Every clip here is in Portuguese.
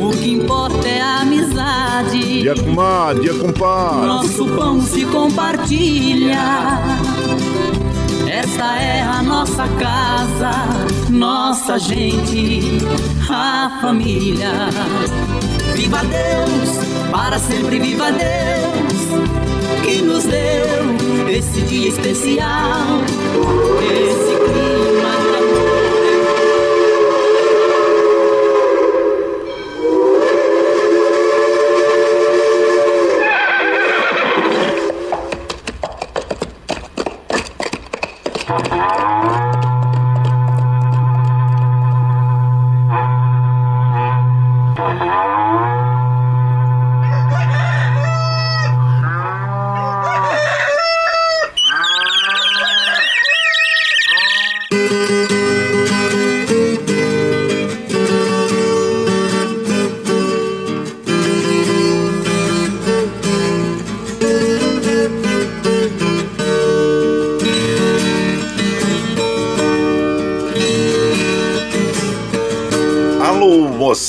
O que importa é a amizade. Comadre, dia compadre. Nosso pão se compartilha. Esta é a nossa casa, nossa gente, a família. Viva Deus, para sempre viva Deus, que nos deu esse dia especial, esse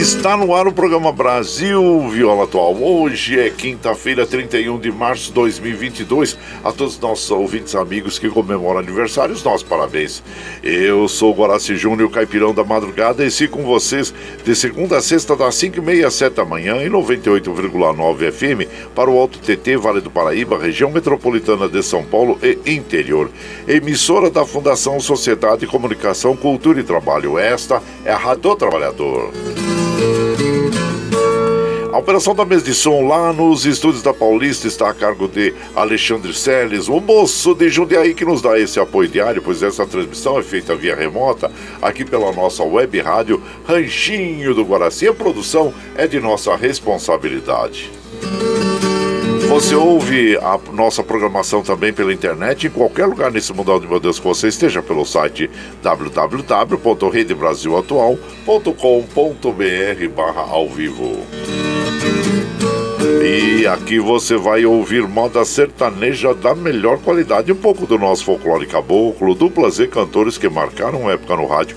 Está no ar o programa Brasil Viola Atual. Hoje é quinta-feira, 31 de março de 2022. A todos os nossos ouvintes amigos que comemoram aniversários, nossos parabéns. Eu sou o Guaraci Júnior, caipirão da madrugada, e sigo com vocês de segunda a sexta, das 5h30 às 7 da manhã, em 98,9 FM, para o Alto TT, Vale do Paraíba, região metropolitana de São Paulo e interior. Emissora da Fundação Sociedade, Comunicação, Cultura e Trabalho. Esta é a Rádio do Trabalhador. A operação da mesa de som lá nos estúdios da Paulista está a cargo de Alexandre Seles, o moço de Jundiaí que nos dá esse apoio diário, pois essa transmissão é feita via remota aqui pela nossa web rádio Ranchinho do Guaraci. A produção é de nossa responsabilidade. Você ouve a nossa programação também pela internet em qualquer lugar nesse mundão de meu Deus que você esteja pelo site www.redebrasilatual.com.br barra ao vivo. E aqui você vai ouvir moda sertaneja da melhor qualidade, um pouco do nosso folclore caboclo, duplas e cantores que marcaram época no rádio.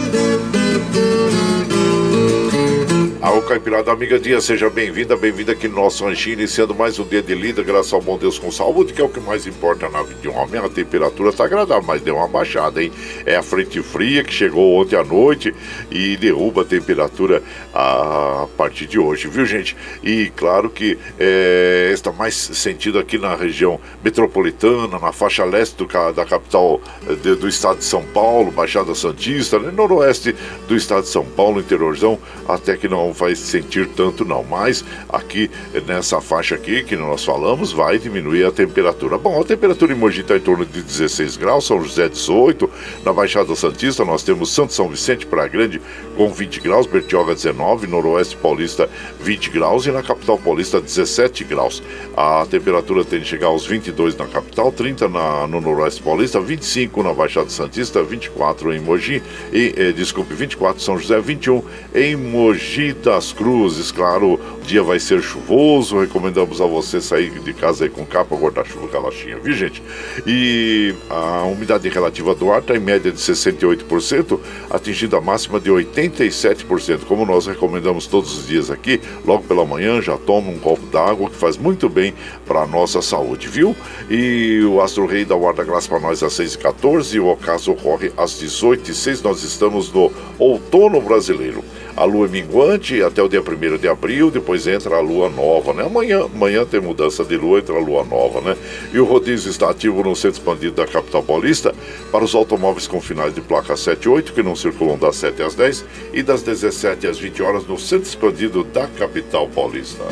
Alô, Caipirada Amiga Dia, seja bem-vinda, bem-vinda aqui no nosso ranchinho, iniciando mais um dia de lida, graças ao bom Deus com saúde, que é o que mais importa na vida de um homem. A temperatura está agradável, mas deu uma baixada, hein? É a frente fria que chegou ontem à noite e derruba a temperatura a partir de hoje, viu, gente? E claro que é, está mais sentido aqui na região metropolitana, na faixa leste do, da capital de, do estado de São Paulo, Baixada Santista, né? noroeste do estado de São Paulo, interiorzão, até que não vai sentir tanto não, mas aqui nessa faixa aqui que nós falamos vai diminuir a temperatura. Bom, a temperatura em Mogi está em torno de 16 graus, São José 18, na Baixada Santista nós temos Santo São Vicente para Grande com 20 graus, Bertioga 19, Noroeste Paulista 20 graus e na capital paulista 17 graus. A temperatura tende a chegar aos 22 na capital, 30 na, no Noroeste Paulista, 25 na Baixada Santista, 24 em Mogi e, eh, desculpe, 24 em São José, 21 em Mogi das Cruzes, claro, o dia vai ser chuvoso, recomendamos a você sair de casa aí com capa, guarda-chuva, galachinha, viu gente? E a umidade relativa do ar está em média de 68%, atingindo a máxima de 87%. Como nós recomendamos todos os dias aqui, logo pela manhã já toma um copo d'água que faz muito bem para a nossa saúde, viu? E o Astro Rei da Guarda Graça para nós às 6h14 e o ocaso ocorre às 18h06. Nós estamos no outono brasileiro. A lua é minguante até o dia 1 de abril, depois entra a lua nova, né? Amanhã, amanhã tem mudança de lua, entra a lua nova, né? E o rodízio está ativo no centro expandido da capital paulista para os automóveis com finais de placa 7 e 8, que não circulam das 7 às 10 e das 17 às 20 horas no centro expandido da capital paulista.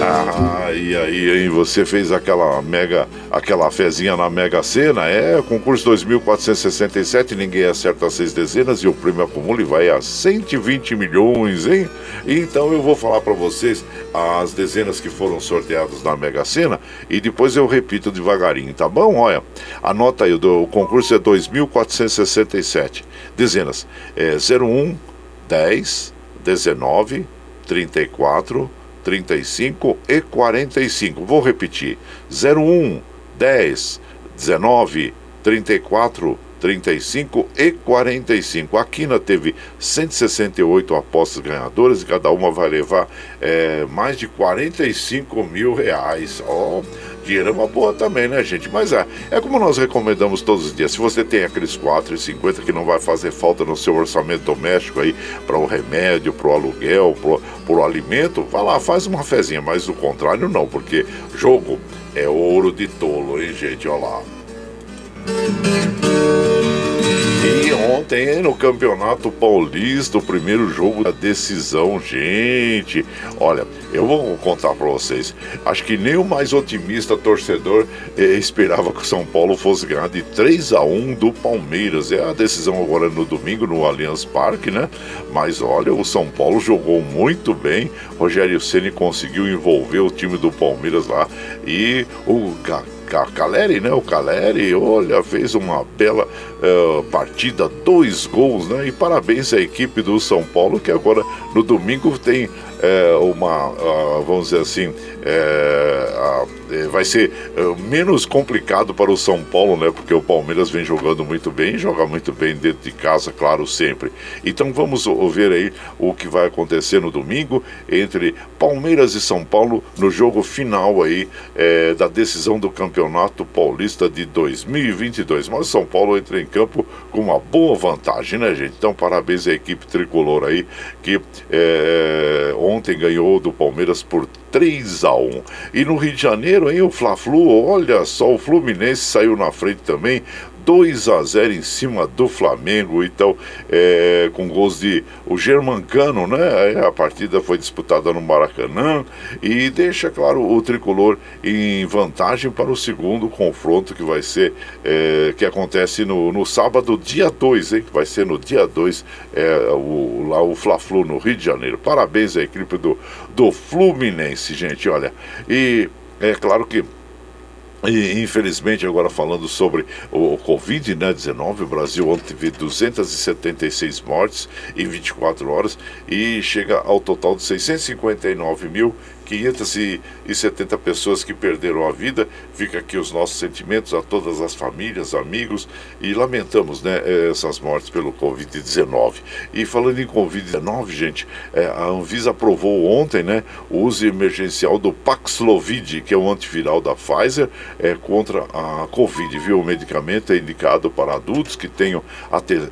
Ah, e aí, hein? Você fez aquela mega, aquela fezinha na Mega Sena? É, concurso 2467, ninguém acerta seis dezenas e o prêmio acumula e vai a 120 milhões, hein? Então eu vou falar para vocês as dezenas que foram sorteadas na Mega Sena e depois eu repito devagarinho, tá bom? Olha, anota aí, o concurso é 2467. Dezenas é 01, 10, 19, 34, 35 e 45. Vou repetir: 01 10 19 34 35 e 45. A Quina teve 168 apostas ganhadoras e cada uma vai levar é, mais de 45 mil reais. Ó, oh, dinheiro é uma boa também, né, gente? Mas é, é como nós recomendamos todos os dias. Se você tem aqueles 4,50 que não vai fazer falta no seu orçamento doméstico aí para o remédio, para o aluguel, para o alimento, vá lá, faz uma fezinha. Mas o contrário, não, porque jogo é ouro de tolo, hein, gente? Olha lá. Ontem, no Campeonato Paulista, o primeiro jogo da decisão, gente. Olha, eu vou contar para vocês. Acho que nem o mais otimista torcedor eh, esperava que o São Paulo fosse ganhar de 3 a 1 do Palmeiras. É a decisão agora no domingo no Allianz Parque, né? Mas olha, o São Paulo jogou muito bem. Rogério Ceni conseguiu envolver o time do Palmeiras lá e o Caleri, né? O Caleri, olha, fez uma bela uh, partida, dois gols, né? E parabéns à equipe do São Paulo, que agora no domingo tem é, uma, uh, vamos dizer assim, é, uh, vai ser uh, menos complicado para o São Paulo, né? Porque o Palmeiras vem jogando muito bem, joga muito bem dentro de casa, claro, sempre. Então vamos ver aí o que vai acontecer no domingo entre Palmeiras e São Paulo no jogo final aí é, da decisão do Campeonato Paulista de 2022. Mas o São Paulo entra em campo com uma boa vantagem, né, gente? Então parabéns à equipe tricolor aí que é, ontem ganhou do Palmeiras por 3 a 1. E no Rio de Janeiro, hein, o Fla-Flu, olha só, o Fluminense saiu na frente também, 2 a 0 em cima do Flamengo, então é, com gols de o Germancano, né? A partida foi disputada no Maracanã e deixa claro o tricolor em vantagem para o segundo confronto que vai ser é, que acontece no, no sábado, dia 2, hein? Que vai ser no dia 2 é, o, lá o Fla-Flu no Rio de Janeiro. Parabéns à equipe do, do Fluminense, gente. Olha, e é claro que e infelizmente, agora falando sobre o Covid-19, né, o Brasil ontem teve 276 mortes em 24 horas e chega ao total de 659 mil 570 pessoas que perderam a vida. Fica aqui os nossos sentimentos a todas as famílias, amigos e lamentamos né, essas mortes pelo Covid-19. E falando em Covid-19, gente, é, a Anvisa aprovou ontem né, o uso emergencial do Paxlovid, que é o antiviral da Pfizer, é, contra a Covid. Viu? O medicamento é indicado para adultos que tenham,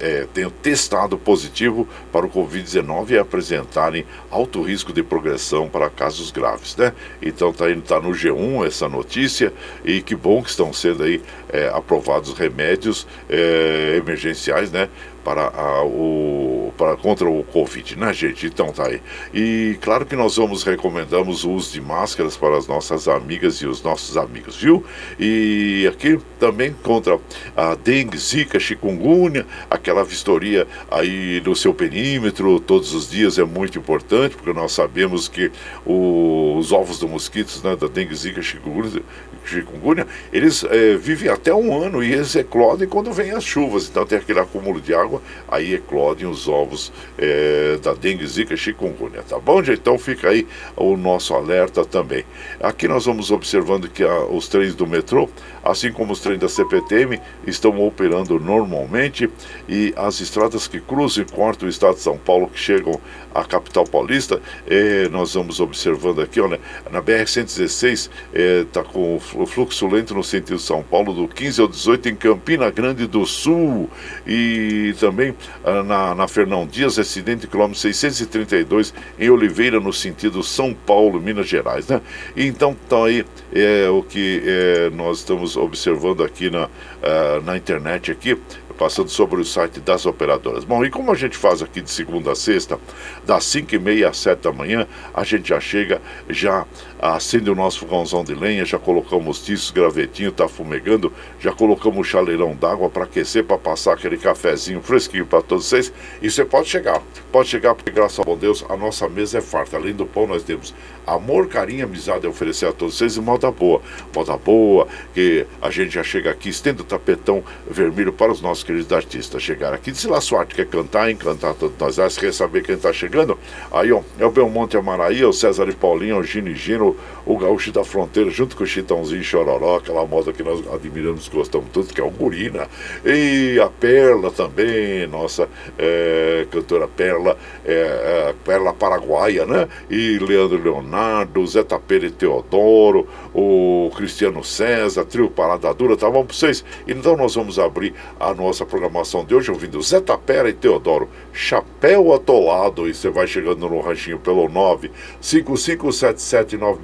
é, tenham testado positivo para o Covid-19 e apresentarem alto risco de progressão para casos graves graves, né? Então tá, tá no G1 essa notícia e que bom que estão sendo aí é, aprovados remédios é, emergenciais, né? Para, a, o, para contra o Covid, né, gente? Então tá aí. E claro que nós vamos recomendamos o uso de máscaras para as nossas amigas e os nossos amigos, viu? E aqui também contra a dengue, zika, chikungunya, aquela vistoria aí no seu perímetro todos os dias é muito importante, porque nós sabemos que o, os ovos do mosquitos, né, da dengue, zika, chikungunya, chikungunya eles é, vivem até um ano e eles eclodem quando vem as chuvas, então tem aquele acúmulo de água aí eclodem os ovos é, da dengue, zika e chikungunya, tá bom? Então fica aí o nosso alerta também. Aqui nós vamos observando que a, os trens do metrô, assim como os trens da CPTM, estão operando normalmente e as estradas que cruzam e cortam o estado de São Paulo, que chegam à capital paulista, é, nós vamos observando aqui, olha, na BR-116 está com o fluxo lento no sentido São Paulo, do 15 ao 18 em Campina Grande do Sul e também ah, na, na Fernão Dias, acidente quilômetro 632 em Oliveira, no sentido São Paulo, Minas Gerais, né? Então, então aí é o que é, nós estamos observando aqui na, uh, na internet aqui, passando sobre o site das operadoras. Bom, e como a gente faz aqui de segunda a sexta, das 5 e meia às 7 da manhã, a gente já chega, já acende o nosso fogãozão de lenha, já colocamos tiços, gravetinho, tá fumegando, já colocamos o chaleirão d'água para aquecer, para passar aquele cafezinho fresquinho para todos vocês. E você pode chegar, pode chegar, porque graças ao bom Deus, a nossa mesa é farta. Além do pão, nós temos amor, carinho, amizade a oferecer a todos vocês e moda boa. Moda boa, que a gente já chega aqui, estende o tapetão vermelho para os nossos queridos artistas chegar aqui. Se lá sua arte quer cantar, encantar todos nós. Ah, quer saber quem está chegando? Aí, ó, é o Belmonte Amaraí, o César e Paulinho, o Gino e Gino, o Gaúcho da Fronteira, junto com o Chitãozinho Chororó, aquela moda que nós admiramos gostamos tudo, que é o Gurina. E a Perla também, nossa é, cantora Perla, é, é, Perla Paraguaia, né? E Leandro Leonardo, Zé Tapera e Teodoro, o Cristiano César, Trio Parada Dura, tá bom pra vocês? Então nós vamos abrir a nossa programação de hoje ouvindo Zé Tapera e Teodoro, Chapéu Atolado, e você vai chegando no ranchinho pelo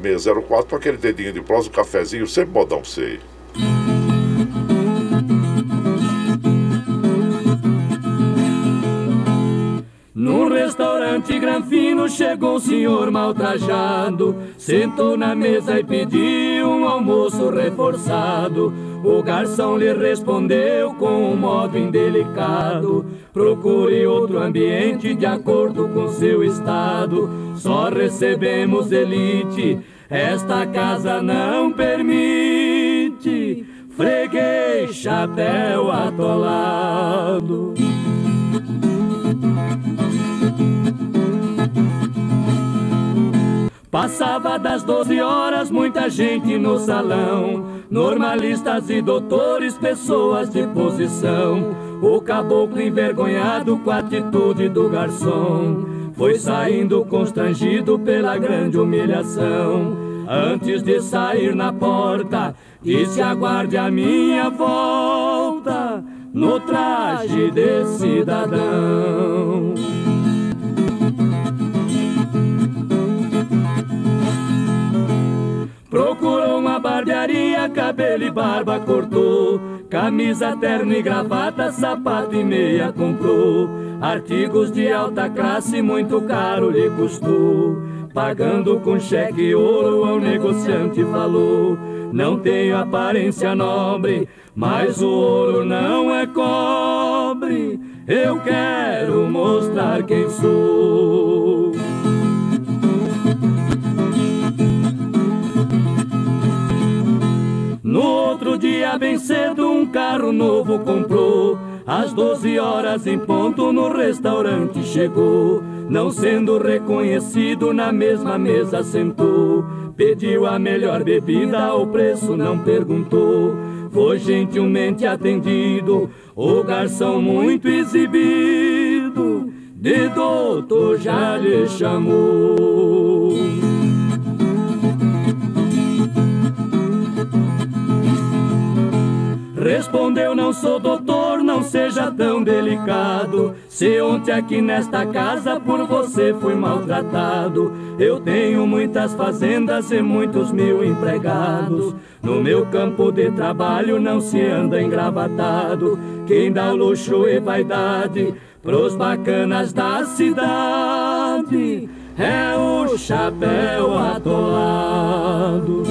955779604 para aquele dedinho de prosa, um cafezinho, sempre modão pra você. Num restaurante granfino chegou um senhor mal trajado, sentou na mesa e pediu um almoço reforçado. O garçom lhe respondeu com um modo indelicado: Procure outro ambiente de acordo com seu estado. Só recebemos elite, esta casa não permite. Freguei chapéu atolado. Passava das 12 horas, muita gente no salão. Normalistas e doutores, pessoas de posição. O caboclo envergonhado com a atitude do garçom. Foi saindo constrangido pela grande humilhação. Antes de sair na porta, disse: Aguarde a minha volta no traje de cidadão. Procurou uma barbearia, cabelo e barba cortou. Camisa, terno e gravata, sapato e meia comprou. Artigos de alta classe, muito caro lhe custou. Pagando com cheque e ouro, ao negociante falou: Não tenho aparência nobre, mas o ouro não é cobre. Eu quero mostrar quem sou. Dia, bem cedo, um carro novo comprou. Às 12 horas em ponto no restaurante chegou. Não sendo reconhecido, na mesma mesa sentou. Pediu a melhor bebida, o preço não perguntou. Foi gentilmente atendido, o garçom muito exibido. De doutor já lhe chamou. Respondeu, não sou doutor, não seja tão delicado. Se ontem aqui nesta casa por você fui maltratado, eu tenho muitas fazendas e muitos mil empregados. No meu campo de trabalho não se anda engravatado. Quem dá luxo e vaidade pros bacanas da cidade é o chapéu atolado.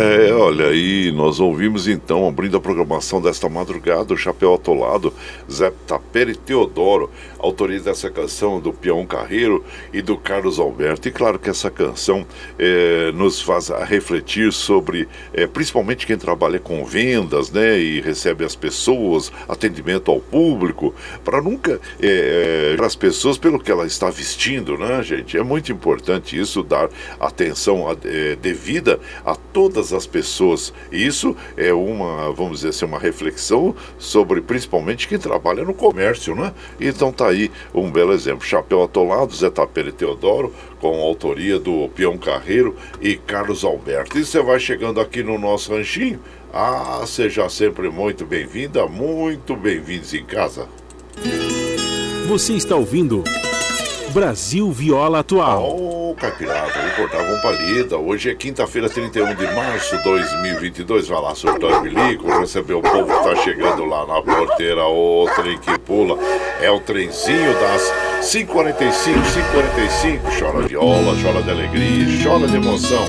É, olha aí, nós ouvimos então, abrindo a programação desta madrugada, o Chapéu Atolado, Zé Tapera e Teodoro, autoria dessa canção do Peão Carreiro e do Carlos Alberto. E claro que essa canção é, nos faz refletir sobre, é, principalmente quem trabalha com vendas, né, e recebe as pessoas, atendimento ao público, para nunca é, as pessoas pelo que ela está vestindo, né, gente? É muito importante isso, dar atenção é, devida a todas as pessoas. Isso é uma, vamos dizer assim, uma reflexão sobre principalmente quem trabalha no comércio, né? Então tá aí um belo exemplo. Chapéu Atolado, Zé Tapera e Teodoro, com autoria do Peão Carreiro e Carlos Alberto. E você vai chegando aqui no nosso ranchinho. Ah, seja sempre muito bem-vinda, muito bem-vindos em casa. Você está ouvindo Brasil Viola Atual. Ô, oh, Caipirada, vou cortar uma palida. Hoje é quinta-feira, 31 de março de 2022. Vai lá, surtar bilico, receber o povo que tá chegando lá na porteira. O trem que pula. É o trenzinho das 5h45, 5h45. Chora viola, chora de alegria, chora de emoção.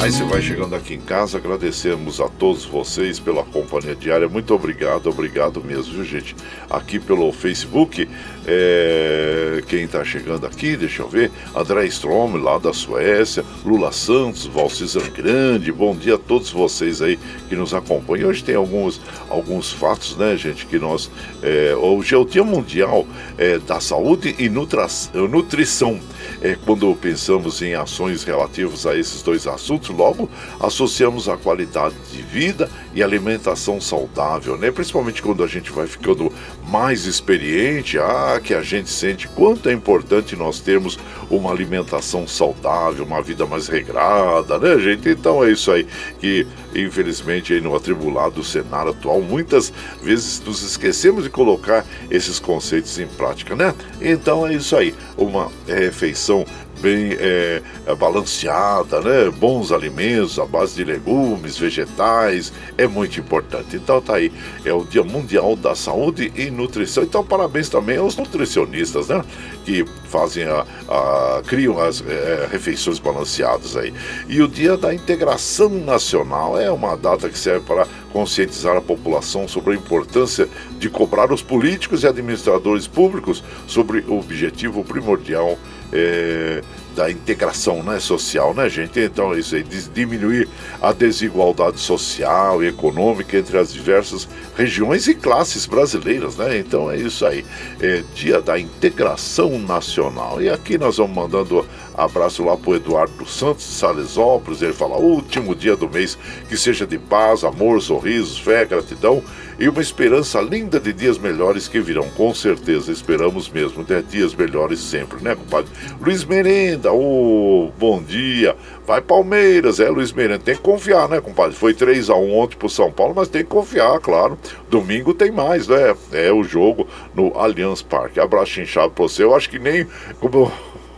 Aí você vai chegando aqui em casa, agradecemos a todos vocês pela companhia diária. Muito obrigado, obrigado mesmo, viu, gente? Aqui pelo Facebook, é... quem está chegando aqui, deixa eu ver, André Strom, lá da Suécia, Lula Santos, Valcizan Grande, bom dia a todos vocês aí que nos acompanham. Hoje tem alguns, alguns fatos, né, gente, que nós. É... Hoje é o Dia Mundial é, da Saúde e Nutra... Nutrição. É, quando pensamos em ações relativas a esses dois assuntos, logo associamos a qualidade de vida e alimentação saudável, né? Principalmente quando a gente vai ficando mais experiente, ah, que a gente sente quanto é importante nós termos uma alimentação saudável, uma vida mais regrada, né, gente? Então é isso aí que, infelizmente, aí no atribulado cenário atual, muitas vezes nos esquecemos de colocar esses conceitos em prática, né? Então é isso aí, uma refeição bem é, é, balanceada, né? Bons alimentos à base de legumes, vegetais, é muito importante. Então tá aí, é o Dia Mundial da Saúde e Nutrição. Então parabéns também aos nutricionistas, né? Que fazem a, a criam as é, refeições balanceadas aí. E o Dia da Integração Nacional é uma data que serve para conscientizar a população sobre a importância de cobrar os políticos e administradores públicos sobre o objetivo primordial é, da integração né, social, né, gente? Então, isso aí, diminuir a desigualdade social e econômica entre as diversas regiões e classes brasileiras, né? Então, é isso aí. É dia da integração nacional. E aqui nós vamos mandando abraço lá pro Eduardo Santos de Salesópolis. Ele fala: último dia do mês, que seja de paz, amor, sorrisos, fé, gratidão e uma esperança linda de dias melhores que virão, com certeza, esperamos mesmo, de dias melhores sempre, né, compadre? Luiz Merenda, ô, oh, bom dia, vai Palmeiras, é, Luiz Merenda, tem que confiar, né, compadre? Foi 3 a 1 ontem pro São Paulo, mas tem que confiar, claro, domingo tem mais, né, é o jogo no Allianz Parque, abraço inchado pra você, eu acho que nem, como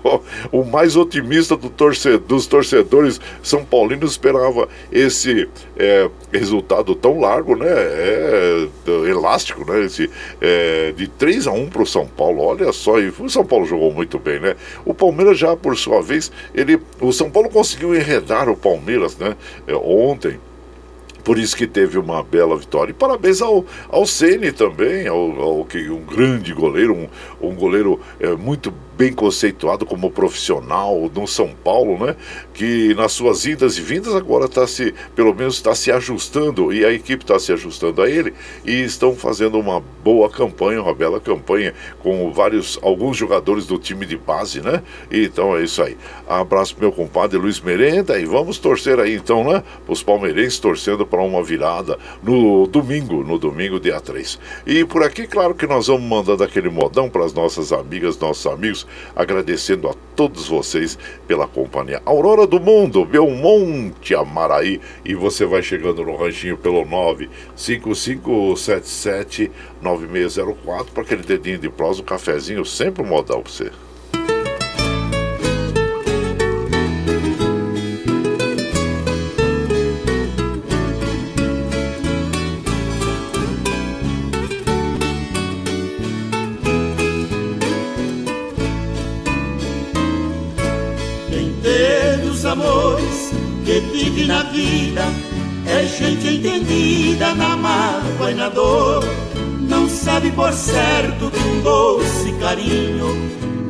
o mais otimista do torcedor, dos torcedores são paulinos esperava esse é, resultado tão largo, né? É, elástico, né? Esse, é, de 3 a 1 para o São Paulo. Olha só, e o São Paulo jogou muito bem, né? O Palmeiras já, por sua vez, ele, o São Paulo conseguiu enredar o Palmeiras, né? É, ontem por isso que teve uma bela vitória. E parabéns ao, ao Ceni também, ao, ao, que um grande goleiro, um, um goleiro é, muito bem conceituado como profissional no São Paulo, né? Que nas suas idas e vindas agora está se, pelo menos está se ajustando e a equipe está se ajustando a ele e estão fazendo uma boa campanha, uma bela campanha com vários, alguns jogadores do time de base, né? Então é isso aí. Abraço meu compadre Luiz Merenda e vamos torcer aí então, né? Os palmeirenses torcendo para uma virada no domingo, no domingo dia 3. E por aqui, claro que nós vamos mandando aquele modão para as nossas amigas, nossos amigos agradecendo a todos vocês pela companhia. Aurora do Mundo, Belmonte, Amaraí, e você vai chegando no ranchinho pelo 95577 9604 para aquele dedinho de prosa, um cafezinho, sempre modal para você. Amores que vive na vida é gente entendida na mágoa e na dor. Não sabe por certo que um doce carinho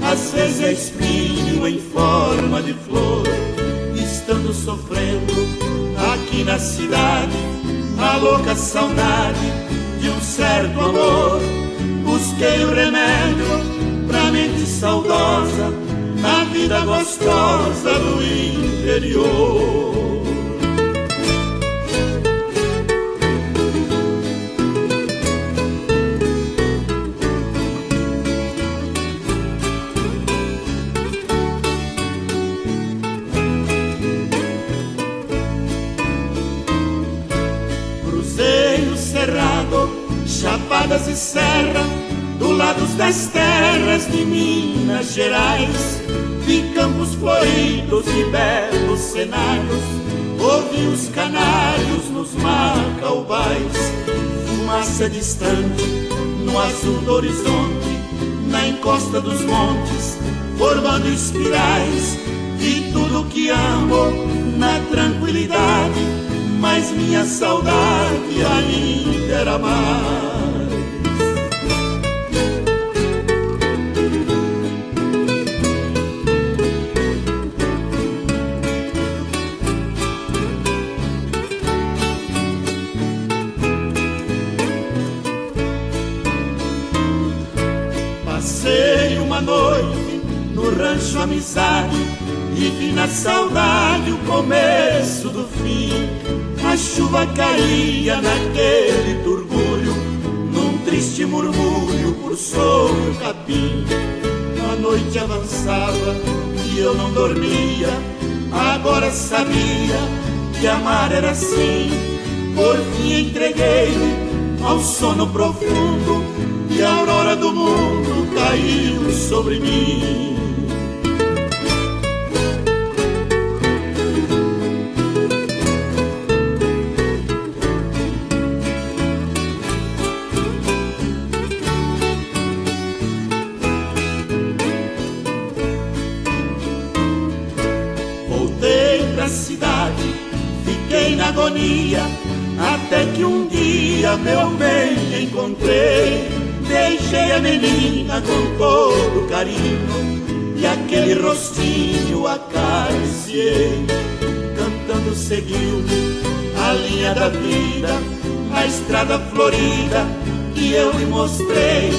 às vezes é espinho em forma de flor. Estando sofrendo aqui na cidade a louca saudade de um certo amor. Busquei o remédio pra mente saudosa na vida gostosa do interior. chapadas e serra, do lado das terras de Minas Gerais, floridos e belos cenários, ouvi os canários nos macaubais, fumaça distante no azul do horizonte, na encosta dos montes, formando espirais, vi tudo que amo na tranquilidade, mas minha saudade ainda era mais. Na saudade o começo do fim. A chuva caía naquele turgulho, num triste murmúrio por sobre o capim. A noite avançava e eu não dormia, agora sabia que amar era assim. Por fim entreguei-me ao sono profundo e a aurora do mundo caiu sobre mim. Menina com todo carinho e aquele rostinho acariciei. Cantando seguiu a linha da vida, a estrada florida que eu lhe mostrei.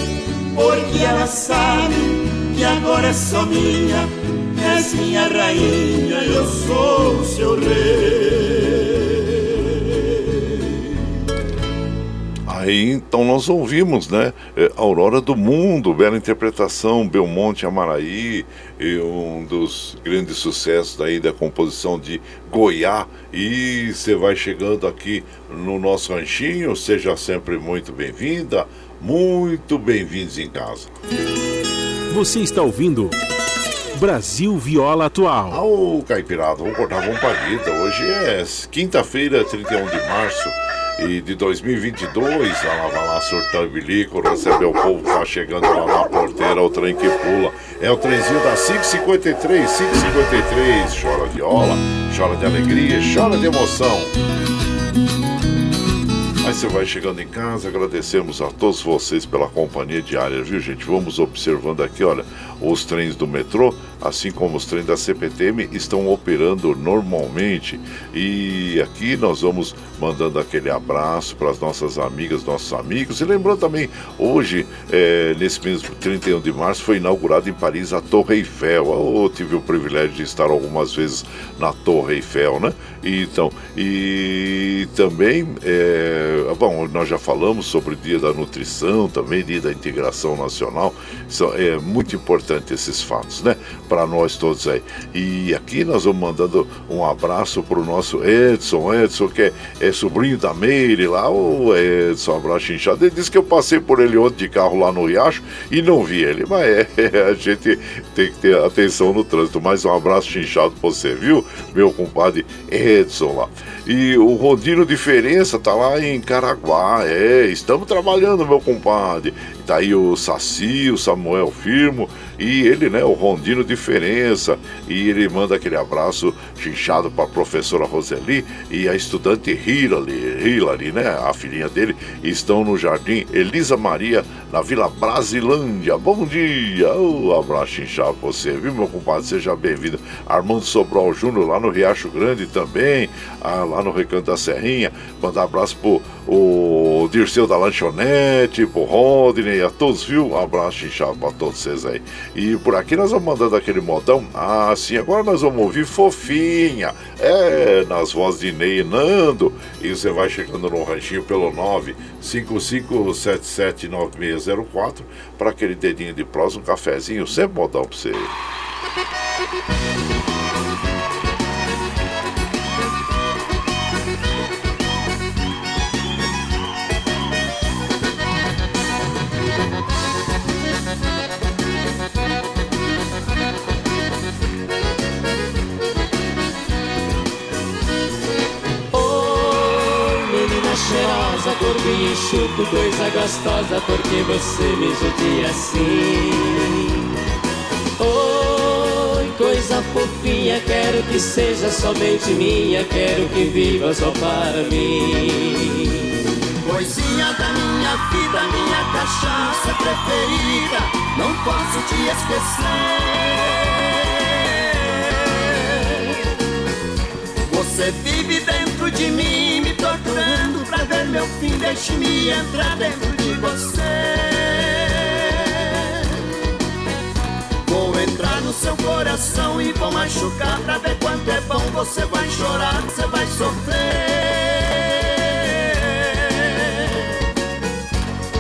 Porque ela sabe que agora é só minha, és minha rainha, eu sou seu rei. Aí então nós ouvimos, né? É, Aurora do Mundo, bela interpretação, Belmonte Amaraí, um dos grandes sucessos aí da composição de Goiá. E você vai chegando aqui no nosso ranchinho, seja sempre muito bem-vinda, muito bem-vindos em casa. Você está ouvindo Brasil Viola Atual. Ô, Caipirada, vamos cortar a palhita. Hoje é quinta-feira, 31 de março e de 2022, ela vai lá surtando bilico, receber o povo que tá chegando lá na porteira, o trem que pula. É o trenzinho da 553, 553, chora viola, chora de alegria, chora de emoção. Você vai chegando em casa, agradecemos a todos vocês pela companhia diária, viu gente? Vamos observando aqui, olha, os trens do metrô, assim como os trens da CPTM, estão operando normalmente. E aqui nós vamos mandando aquele abraço para as nossas amigas, nossos amigos. E lembrando também, hoje, é, nesse mês 31 de março, foi inaugurado em Paris a Torre Eiffel. Eu tive o privilégio de estar algumas vezes na Torre Eiffel, né? Então, e também, é, bom, nós já falamos sobre o Dia da Nutrição, também Dia da Integração Nacional. Isso é muito importante esses fatos, né? Para nós todos aí. E aqui nós vamos mandando um abraço para o nosso Edson, Edson, que é, é sobrinho da Meire lá, o Edson, um abraço inchado. Ele disse que eu passei por ele ontem de carro lá no Riacho e não vi ele, mas é, a gente tem que ter atenção no trânsito. Mais um abraço inchado para você, viu? Meu compadre Edson えー、っう、E o Rodino Diferença tá lá em Caraguá, é, estamos trabalhando, meu compadre. tá aí o Saci, o Samuel Firmo e ele, né, o Rondino Diferença. E ele manda aquele abraço chinchado para a professora Roseli e a estudante Hilary, Hilary, né, a filhinha dele, estão no Jardim Elisa Maria, na Vila Brasilândia. Bom dia! Um abraço chinchado para você, viu, meu compadre? Seja bem-vindo. Armando Sobral Júnior, lá no Riacho Grande também, ah, lá no Recanto da Serrinha. Mandar abraço pro o Dirceu da Lanchonete, pro Rodney, a todos, viu? Um abraço chinchado para todos vocês aí. E por aqui nós vamos mandando aquele modão. Ah, sim, agora nós vamos ouvir Fofinha. É, nas vozes de Ney e Nando. E você vai chegando no ranchinho pelo 955779604 para aquele dedinho de prosa, um cafezinho, sempre modão para você. Enxuto, coisa gostosa, porque você me judia assim. Oi, coisa fofinha, quero que seja somente minha, quero que viva só para mim. Coisinha da minha vida, minha cachaça preferida, não posso te esquecer. Você vive dentro de mim, pra ver meu fim. Deixe-me entrar dentro de você. Vou entrar no seu coração e vou machucar pra ver quanto é bom. Você vai chorar, você vai sofrer.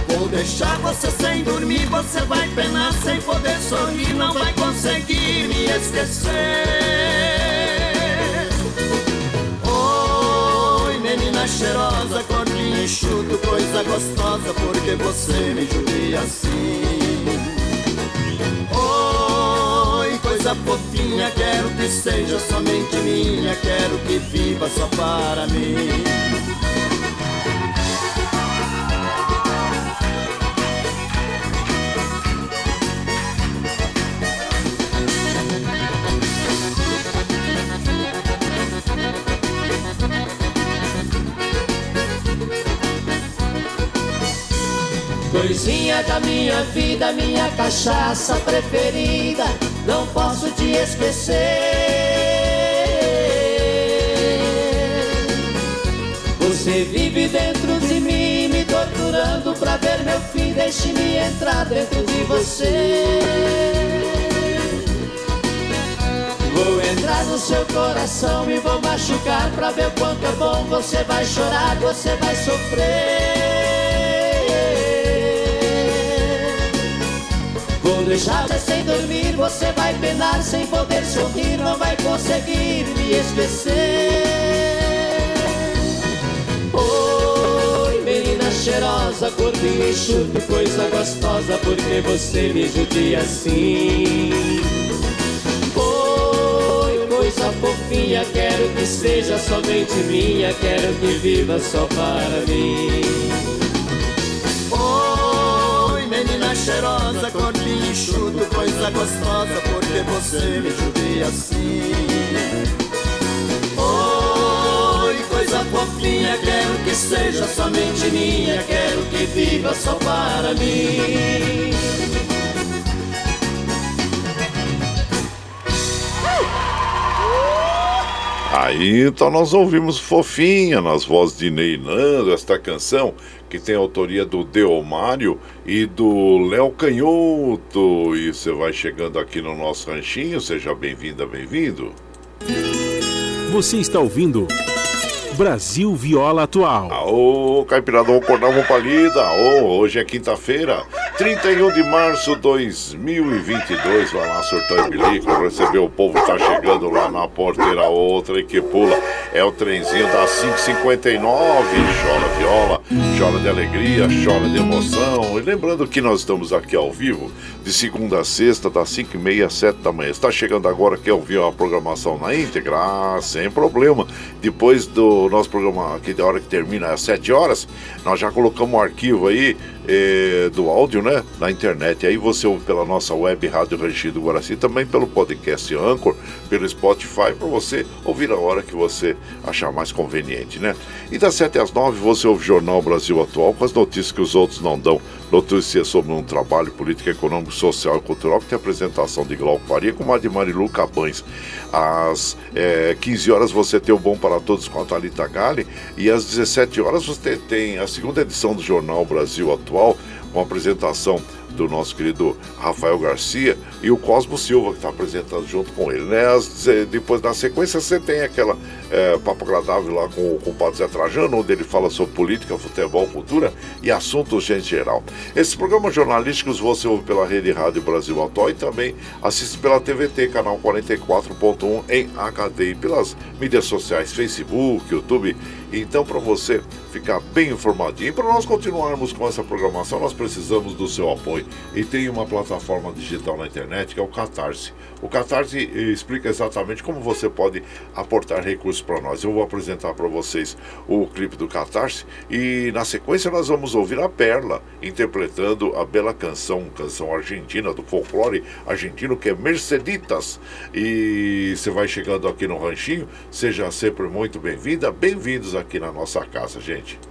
Vou deixar você sem dormir, você vai penar sem poder sorrir, não vai conseguir me esquecer. Menina cheirosa, corpinho enxuto, coisa gostosa, porque você me judia assim. Oi, coisa fofinha, quero que seja somente minha, quero que viva só para mim. Coisinha da minha vida, minha cachaça preferida, não posso te esquecer. Você vive dentro de mim, me torturando pra ver meu fim. Deixe-me entrar dentro de você. Vou entrar no seu coração e vou machucar pra ver quanto é bom. Você vai chorar, você vai sofrer. Vou deixar você sem dormir, você vai penar sem poder sorrir, não vai conseguir me esquecer. Oi, menina cheirosa, corpinho enxuto, coisa gostosa, porque você me judia assim. Oi, coisa fofinha, quero que seja somente minha, quero que viva só para mim menina cheirosa, corpinho enxuto, coisa gostosa, porque você me judia assim. Oi, coisa fofinha, quero que seja somente minha, quero que viva só para mim. Aí então nós ouvimos Fofinha nas vozes de Ney Nando, esta canção que tem autoria do Deomário e do Léo Canhoto. E você vai chegando aqui no nosso ranchinho, seja bem-vinda, bem-vindo. Você está ouvindo Brasil Viola Atual. Aô, Caipiradão, acordar pra lida. Aô, hoje é quinta-feira, 31 de março de 2022. Vai lá, surtão e bilico, receber o povo que tá chegando lá na porteira, outra e que pula. É o trenzinho da 559. Chora viola, chora de alegria, chora de emoção. E lembrando que nós estamos aqui ao vivo, de segunda a sexta, das 5 e meia às 7 da manhã. Está chegando agora, quer ouvir a programação na íntegra? Ah, sem problema. Depois do nosso programa aqui, da hora que termina às 7 horas, nós já colocamos o arquivo aí do áudio, né? Na internet. Aí você ouve pela nossa web Rádio Rangido Guaraci, também pelo podcast Anchor, pelo Spotify, para você ouvir a hora que você achar mais conveniente, né? E das 7 às 9 você ouve o Jornal Brasil Atual com as notícias que os outros não dão. Notícias sobre um trabalho político, econômico, social e cultural que tem apresentação de Glauco Faria com a de Marilu Cabães. Às é, 15 horas você tem o Bom para Todos com a Thalita Gale e às 17 horas você tem a segunda edição do Jornal Brasil Atual com a apresentação do nosso querido Rafael Garcia e o Cosmo Silva, que está apresentando junto com ele. Né? As, depois, na sequência, você tem aquela é, papo agradável lá com, com o Padre Zé Trajano, onde ele fala sobre política, futebol, cultura e assuntos em geral. Esses programas jornalísticos você ouve pela Rede Rádio Brasil Atual e também assiste pela TVT, canal 44.1 em HD e pelas mídias sociais, Facebook, YouTube. Então, para você ficar bem informadinho e para nós continuarmos com essa programação, nós precisamos do seu apoio. E tem uma plataforma digital na internet que é o Catarse. O Catarse explica exatamente como você pode aportar recursos para nós. Eu vou apresentar para vocês o clipe do Catarse e na sequência nós vamos ouvir a Perla interpretando a bela canção, canção argentina do folclore argentino que é Merceditas. E você vai chegando aqui no Ranchinho, seja sempre muito bem-vinda, bem-vindos aqui na nossa casa, gente.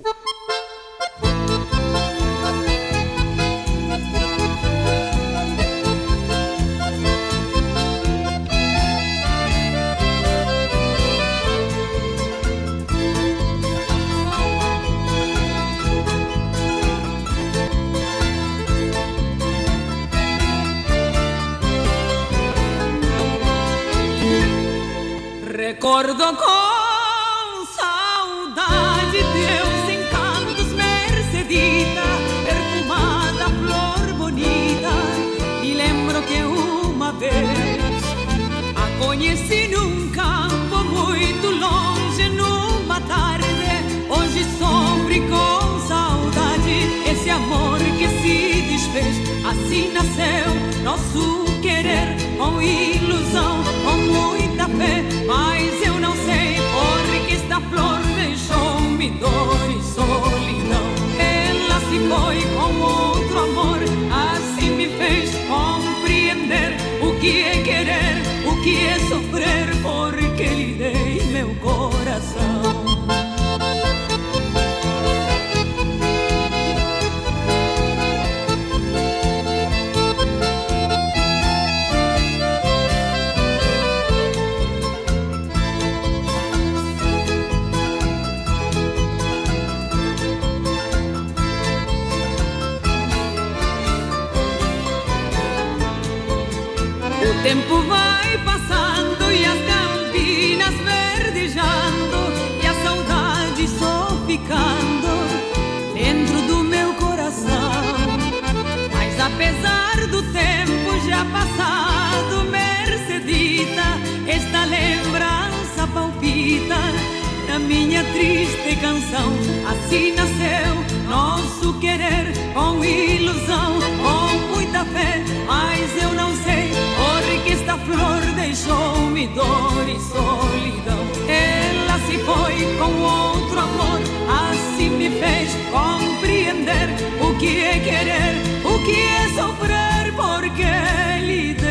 Recordo com saudade teus encantos, Mercedita, perfumada flor bonita. E lembro que uma vez a conheci num campo muito longe, numa tarde. Hoje sofre com saudade esse amor que se desfez. Assim nasceu nosso querer com ilusão, com muita fé. Dor e solidão. Ela se foi com outro amor, assim me fez compreender o que é querer, o que é sofrer, passado, Mercedita, esta lembrança palpita na minha triste canção. Assim nasceu nosso querer com ilusão, com muita fé, mas eu não sei porque esta flor deixou-me dor e solidão. Ela se foi com outro amor, assim me fez compreender o que é querer, o que é sofrer, porque lhe dei.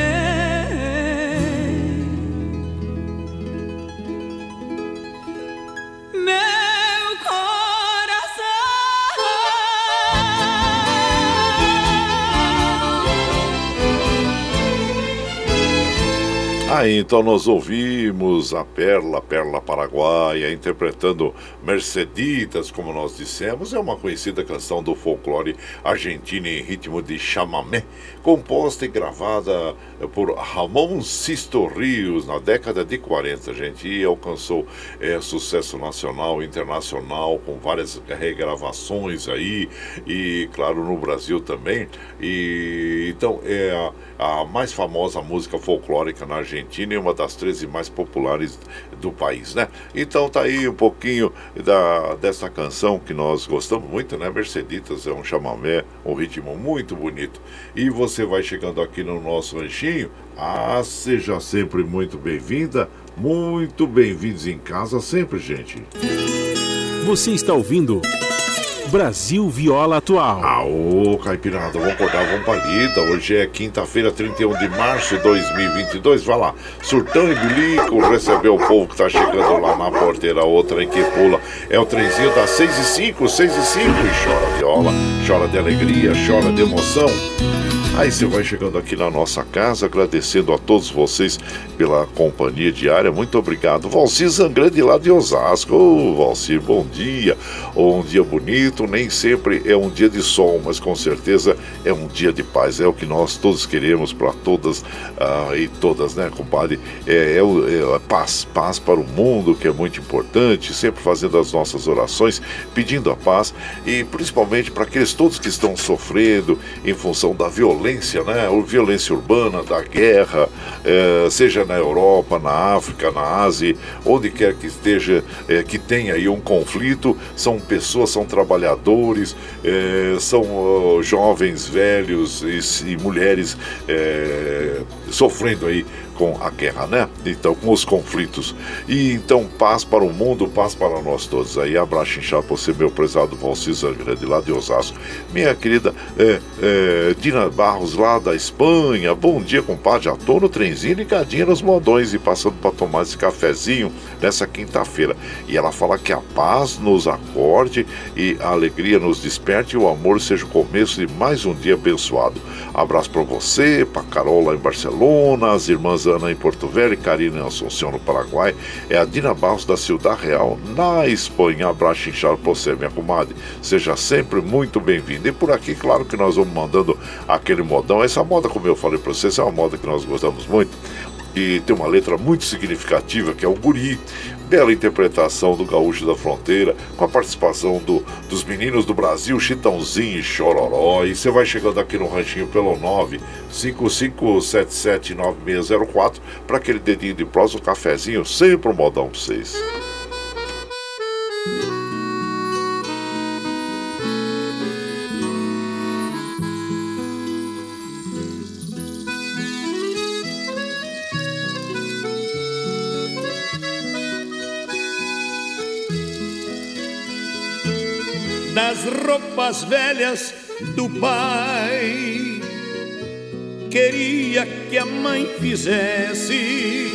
Aí então nós ouvimos a Perla, Perla Paraguaia, interpretando Merceditas, como nós dissemos, é uma conhecida canção do folclore argentino em ritmo de chamamé, composta e gravada por Ramon Sisto Rios na década de 40, gente, e alcançou é, sucesso nacional e internacional, com várias regravações aí, e claro, no Brasil também. E então é a, a mais famosa música folclórica na Argentina e uma das 13 mais populares do país, né? Então tá aí um pouquinho da, dessa canção que nós gostamos muito, né? Merceditas é um chamamé, um ritmo muito bonito. E você vai chegando aqui no nosso ranchinho. Ah, seja sempre muito bem-vinda, muito bem-vindos em casa sempre, gente. Você está ouvindo Brasil Viola Atual. Aô, Caipirada, vamos acordar, vamos pra lida. Hoje é quinta-feira, 31 de março de 2022. Vai lá, surtão e bilico, recebeu o povo que tá chegando lá na porteira, outra que pula. É o trenzinho das 6 e 5, 6 e 5. E chora viola, chora de alegria, chora de emoção. Aí você vai chegando aqui na nossa casa, agradecendo a todos vocês pela companhia diária. Muito obrigado. Valcir Zangrande lá de Osasco. Ô, oh, Valcir, bom dia. Oh, um dia bonito, nem sempre é um dia de sol, mas com certeza é um dia de paz. É o que nós todos queremos para todas uh, e todas, né, compadre? É, é, é, paz, paz para o mundo, que é muito importante, sempre fazendo as nossas orações, pedindo a paz e principalmente para aqueles todos que estão sofrendo em função da violência violência, né? A violência urbana, da guerra, é, seja na Europa, na África, na Ásia, onde quer que esteja, é, que tenha aí um conflito, são pessoas, são trabalhadores, é, são jovens, velhos e, e mulheres é, sofrendo aí com a guerra, né? Então, com os conflitos. E então, paz para o mundo, paz para nós todos. Aí, abraço inchado por você, meu prezado Valcisa Grande, lá de Osasco. Minha querida é, é, Dina Barros, lá da Espanha. Bom dia, compadre. Já tô no trenzinho ligadinha nos modões e passando para tomar esse cafezinho nessa quinta-feira. E ela fala que a paz nos acorde e a alegria nos desperte e o amor seja o começo de mais um dia abençoado. Abraço para você, para Carol lá em Barcelona, as irmãs Ana em Porto Velho Karina em Assunção, no Paraguai. É a Dina Barros da Ciudad Real, na Espanha. Abraço inchado para você, minha comadre. Seja sempre muito bem-vindo. E por aqui, claro que nós vamos mandando aquele modão. Essa moda, como eu falei para vocês, é uma moda que nós gostamos muito e tem uma letra muito significativa que é o Guri, bela interpretação do Gaúcho da Fronteira, com a participação do, dos meninos do Brasil, Chitãozinho e Chororó. E você vai chegando aqui no ranchinho pelo 955779604 para aquele dedinho de prosa, um cafezinho, sempre um modão para vocês. Das roupas velhas do pai. Queria que a mãe fizesse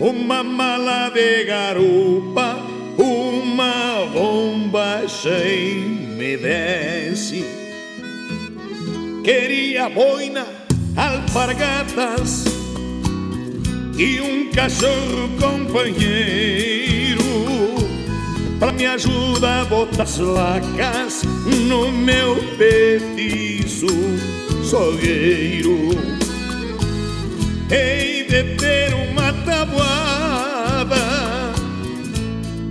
uma mala de garupa, uma bomba me desse. Queria boina, alpargatas e um cachorro companheiro Pra me ajudar a botar as lacas no meu petiço sogueiro de ter uma tabuada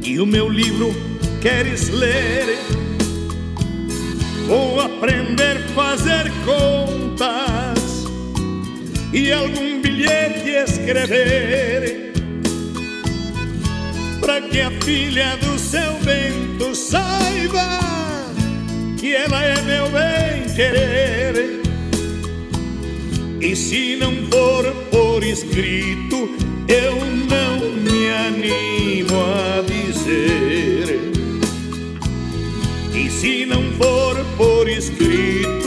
E o meu livro queres ler? Vou aprender a fazer contas E algum bilhete escrever Pra que a filha do seu vento saiba Que ela é meu bem-querer. E se não for por escrito Eu não me animo a dizer. E se não for por escrito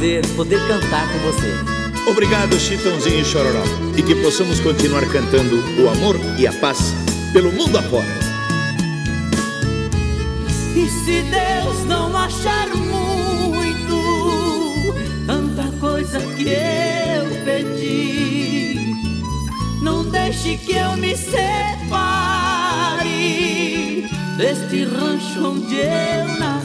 prazer poder cantar com você. Obrigado, Chitãozinho e Chororó. E que possamos continuar cantando o amor e a paz pelo mundo afora. E se Deus não achar muito, tanta coisa que eu pedi, não deixe que eu me separe deste rancho onde eu nasci.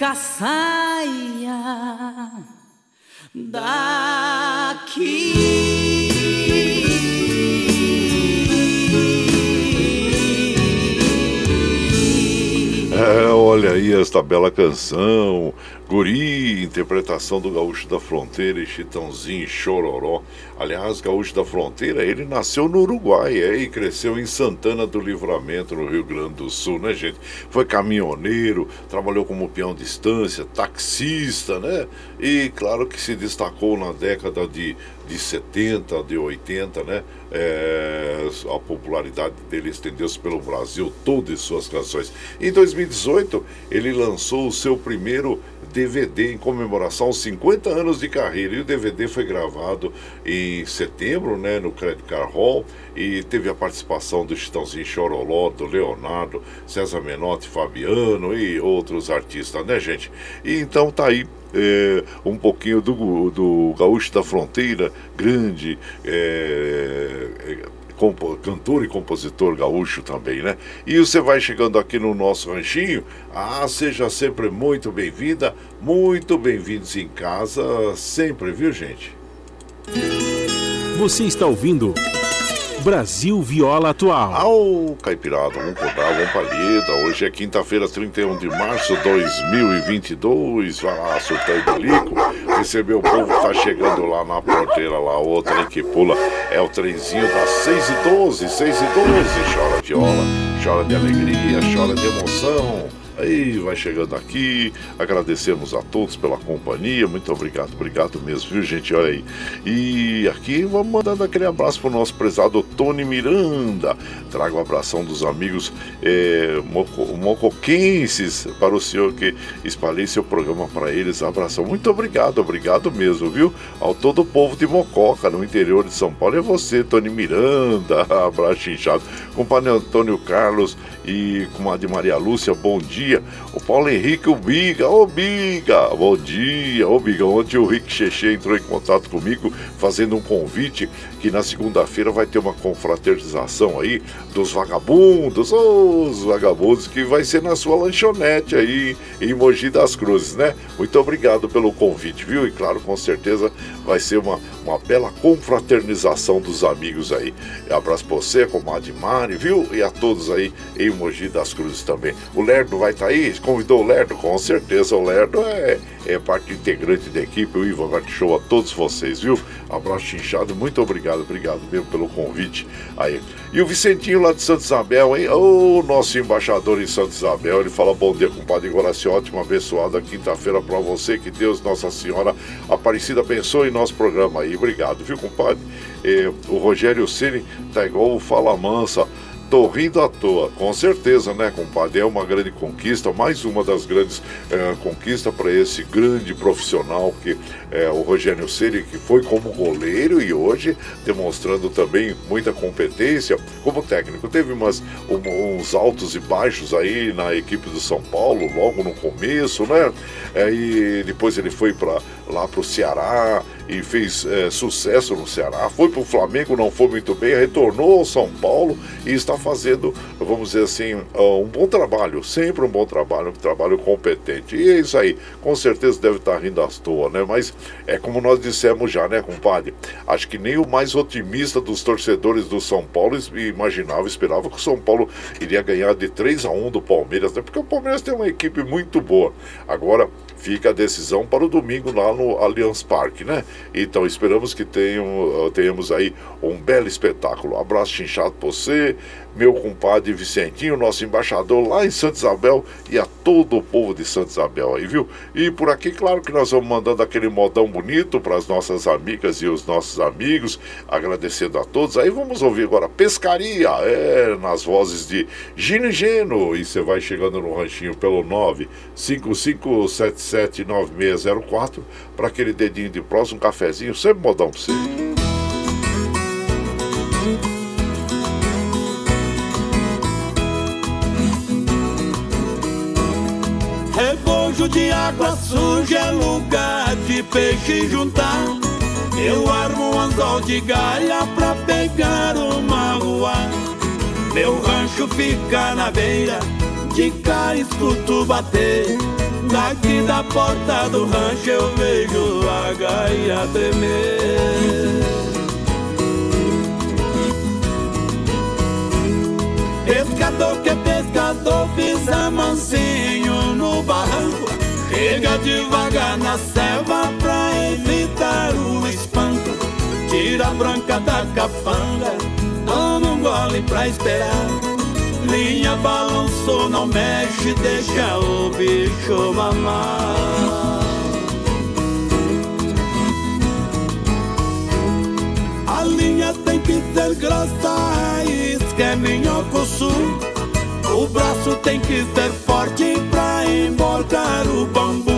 Nunca saia daqui. É, olha aí esta bela canção. Guri, interpretação do Gaúcho da Fronteira e Chitãozinho Chororó. Aliás, Gaúcho da Fronteira, ele nasceu no Uruguai é, e cresceu em Santana do Livramento, no Rio Grande do Sul, né, gente? Foi caminhoneiro, trabalhou como peão de distância, taxista, né? E claro que se destacou na década de, de 70, de 80, né? É, a popularidade dele estendeu-se pelo Brasil todo suas canções. Em 2018, ele lançou o seu primeiro DVD em comemoração aos 50 anos de carreira. E o DVD foi gravado em setembro, né, no Credit Car Hall, e teve a participação do Chitãozinho Choroló, do Leonardo, César Menotti, Fabiano e outros artistas, né, gente? E então tá aí é, um pouquinho do, do Gaúcho da Fronteira, grande é, é, compo- cantor e compositor gaúcho também, né? E você vai chegando aqui no nosso ranchinho, ah, seja sempre muito bem-vinda, muito bem-vindos em casa, sempre, viu, gente? Você está ouvindo Brasil Viola Atual. Ao Caipirada, vamos acordar, vamos palheta. Hoje é quinta-feira, 31 de março de 2022. Vai lá, surtar bilico. Receber o povo que tá chegando lá na porteira, lá, o trem que pula. É o trenzinho das 6 e 12, 6 e 12. Chora viola, chora de alegria, chora de emoção. Aí vai chegando aqui, agradecemos a todos pela companhia, muito obrigado, obrigado mesmo, viu gente? Olha aí. E aqui vamos mandando aquele abraço pro nosso prezado Tony Miranda. Trago um abração dos amigos eh, moco, mocoquenses para o senhor que espalhei seu programa para eles. Abração, muito obrigado, obrigado mesmo, viu? Ao todo o povo de Mococa, no interior de São Paulo. É você, Tony Miranda, abraço inchado. Compadre Antônio Carlos e comadre Maria Lúcia, bom dia. O Paulo Henrique, o Biga, ô Biga, bom dia, ô Biga. Ontem o Rick Cheche entrou em contato comigo fazendo um convite que na segunda-feira vai ter uma confraternização aí dos vagabundos, os vagabundos, que vai ser na sua lanchonete aí em Mogi das Cruzes, né? Muito obrigado pelo convite, viu? E claro, com certeza vai ser uma, uma bela confraternização dos amigos aí. Abraço pra você, comadre Mari, viu? E a todos aí em Mogi das Cruzes também. O Lerdo vai estar aí? Convidou o Lerdo? Com certeza, o Lerdo é, é parte integrante da equipe, o Ivan Show a todos vocês, viu? Abraço inchado, muito obrigado, obrigado mesmo pelo convite aí. E o Vicentinho lá de Santa Isabel, hein? Ô, nosso embaixador em Santa Isabel, ele fala bom dia, compadre Goraci, ótima, abençoada quinta-feira pra você, que Deus, Nossa Senhora Aparecida abençoe nosso programa aí, obrigado, viu, compadre? Eh, o Rogério Ceni tá igual o Fala Mansa, tô rindo à toa, com certeza, né, compadre? É uma grande conquista, mais uma das grandes é, conquistas para esse grande profissional que é o Rogério Ceni, que foi como goleiro e hoje demonstrando também muita competência como técnico. Teve umas, um, uns altos e baixos aí na equipe do São Paulo, logo no começo, né? É, e depois ele foi para lá para o Ceará e fez é, sucesso no Ceará. Foi para o Flamengo, não foi muito bem, retornou ao São Paulo e está fazendo, vamos dizer assim, um bom trabalho, sempre um bom trabalho, um trabalho competente. E é isso aí, com certeza deve estar rindo à toa, né? Mas é como nós dissemos já, né, compadre? Acho que nem o mais otimista dos torcedores do São Paulo imaginava, esperava que o São Paulo iria ganhar de 3 a 1 do Palmeiras, né? Porque o Palmeiras tem uma equipe muito boa. Agora, fica a decisão para o domingo lá no Allianz Parque, né? Então esperamos que tenham, tenhamos aí um belo espetáculo. Abraço chinchado para você, meu compadre Vicentinho, nosso embaixador lá em Santa Isabel e a todo o povo de Santa Isabel aí, viu? E por aqui, claro que nós vamos mandando aquele modão bonito para as nossas amigas e os nossos amigos, agradecendo a todos. Aí vamos ouvir agora Pescaria, é, nas vozes de Gino Geno. E você vai chegando no ranchinho pelo 955779604 para aquele dedinho de próximo, um cafezinho, sempre modão para você. De água suja é lugar de peixe juntar. Eu armo um anzol de galha pra pegar uma rua. Meu rancho fica na beira, de cá escuto bater. Daqui da porta do rancho eu vejo a gaia tremer. Pescador que é pescador pisa mansinho no barranco Chega devagar na selva pra evitar o espanto. Tira a branca da capanga, toma um gole pra esperar. Linha balançou, não mexe, deixa o bicho mamar. A linha tem que ser grossa, a que é minhoco sul O braço tem que ser forte pra emborcar o bambu.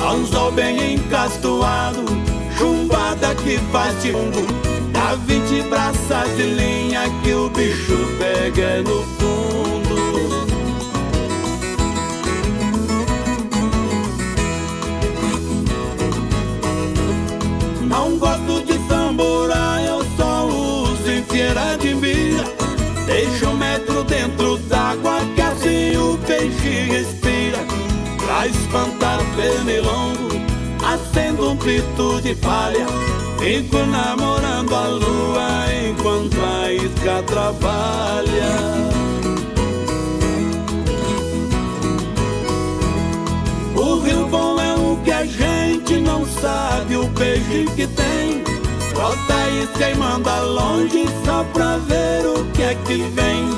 Anzol bem encastoado, chumbada que faz timbu Dá vinte braças de linha que o bicho pega no fundo Pra espantar pernilongo, acendo um pito de palha Fico namorando a lua enquanto a isca trabalha. O rio bom é o que a gente não sabe o peixe que tem Bota isca e manda longe só pra ver o que é que vem.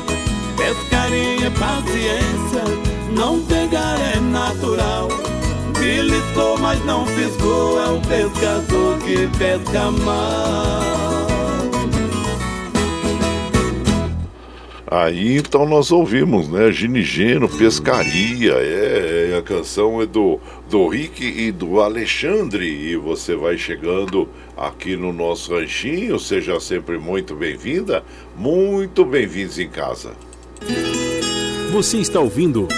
Pescaria é paciência, não pegar é natural Beliscou, mas não fisgou, é o pescador que pesca mal Aí então nós ouvimos, né? Ginigeno, Pescaria, é, é, a canção é do, do Rick e do Alexandre. E você vai chegando aqui no nosso ranchinho, seja sempre muito bem-vinda, muito bem-vindos em casa. Você está ouvindo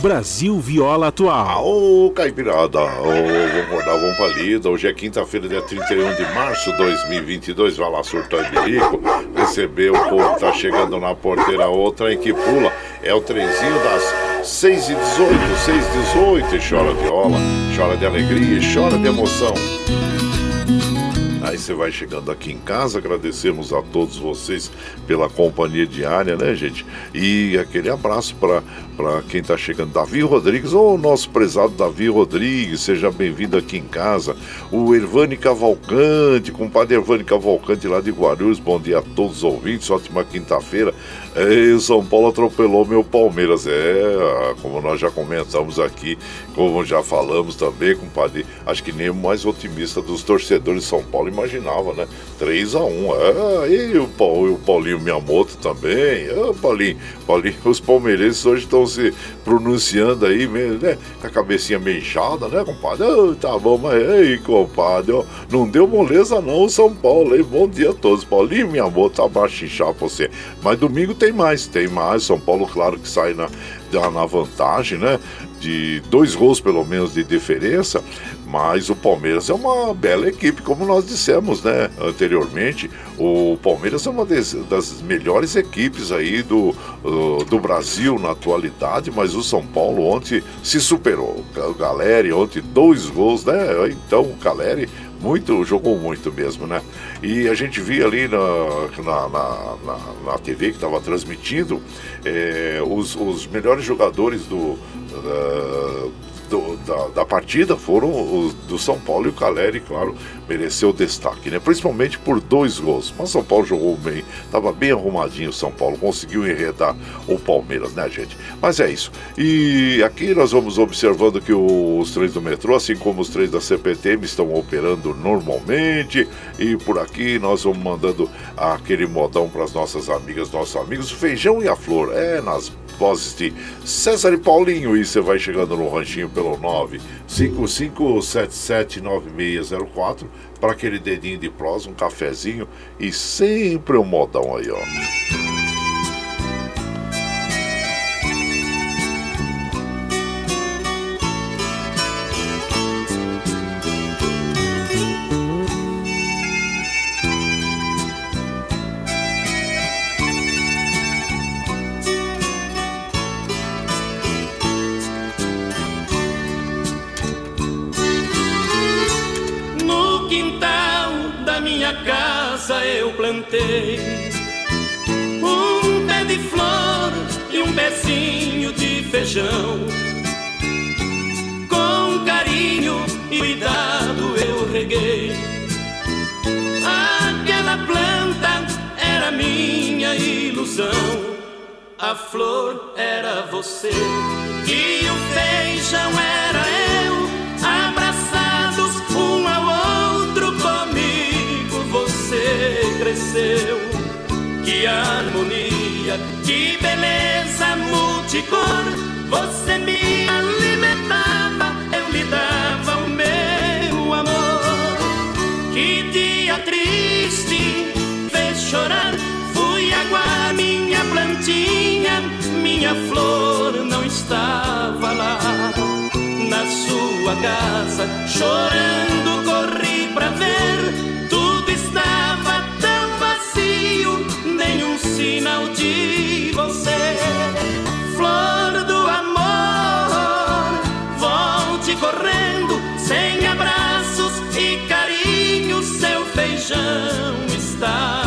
Brasil Viola Atual. Ô, Caipirada, ô, vamos acordar, vamos lida. Hoje é quinta-feira, dia 31 de março de 2022. Vai lá surtando de rico, receber o povo tá chegando na porteira, outra em que pula. É o trenzinho das 6 e 18, 6 e 18. E chora viola, chora de alegria, e chora de emoção. Aí você vai chegando aqui em casa, agradecemos a todos vocês pela companhia diária, né, gente? E aquele abraço para quem está chegando, Davi Rodrigues, ou o nosso prezado Davi Rodrigues, seja bem-vindo aqui em casa. O Ervani Cavalcante, compadre Ervani Cavalcante lá de Guarulhos, bom dia a todos os ouvintes, ótima quinta-feira. E o São Paulo atropelou meu Palmeiras. É, como nós já comentamos aqui, como já falamos também, compadre, acho que nem o mais otimista dos torcedores de São Paulo imaginava, né? 3 a 1 É, e o, Paulo, o Paulinho Miyamoto também. É, Paulinho, Paulinho, os palmeirenses hoje estão se pronunciando aí, né? Com a cabecinha meio inchada, né, compadre? Oh, tá bom, mas aí, compadre, ó, não deu moleza não São Paulo, hein? Bom dia a todos. Paulinho Miyamoto, abaixo inchar pra você. Mas domingo tem mais, tem mais. São Paulo, claro que sai na, na vantagem, né? De dois gols pelo menos de diferença, mas o Palmeiras é uma bela equipe, como nós dissemos, né, anteriormente. O Palmeiras é uma das, das melhores equipes aí do, do, do, Brasil na atualidade, mas o São Paulo ontem se superou. O Galeri ontem dois gols, né? Então o Caleri muito, jogou muito mesmo, né? E a gente via ali na, na, na, na, na TV que estava transmitindo é, os, os melhores jogadores do, uh, do, da, da, partida foram os do São Paulo e o Caleri, claro, mereceu destaque, né? Principalmente por dois gols. Mas São Paulo jogou bem, estava bem arrumadinho o São Paulo, conseguiu enredar o Palmeiras, né, gente? Mas é isso. E aqui nós vamos observando que os trens do metrô, assim como os trens da CPTM, estão operando normalmente. E por aqui nós vamos mandando aquele modão para as nossas amigas, nossos amigos, feijão e a flor. É, nas vozes de César e Paulinho. E você vai chegando no ranchinho pelo 955779604 para aquele dedinho de prosa, um cafezinho e sempre um modão aí, ó. Feijão. Com carinho e cuidado eu reguei. Aquela planta era minha ilusão. A flor era você e o feijão era eu. Abraçados um ao outro comigo, você cresceu. Que harmonia, que beleza multicor. Você me alimentava, eu lhe dava o meu amor. Que dia triste, fez chorar. Fui aguar minha plantinha, minha flor não estava lá. Na sua casa, chorando, corri pra ver. Tudo estava tão vazio, nenhum sinal de você. Flor feijão está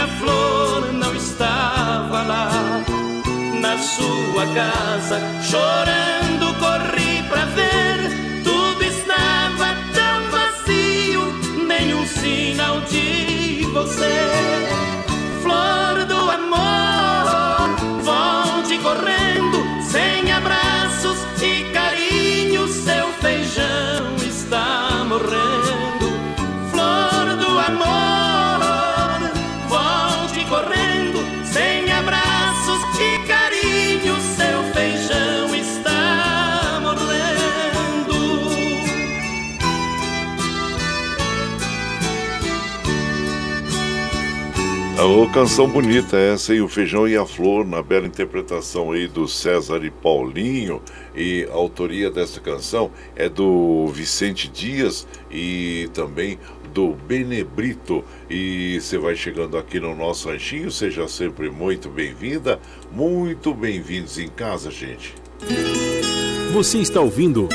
minha flor não estava lá. Na sua casa, chorando, corri pra ver. Tudo estava tão vazio, nenhum sinal de você. Flor do amor, volte correndo, Ô, canção bonita essa aí, o Feijão e a Flor, na bela interpretação aí do César e Paulinho. E a autoria dessa canção é do Vicente Dias e também do Benebrito. E você vai chegando aqui no nosso ranchinho, seja sempre muito bem-vinda, muito bem-vindos em casa, gente. Você está ouvindo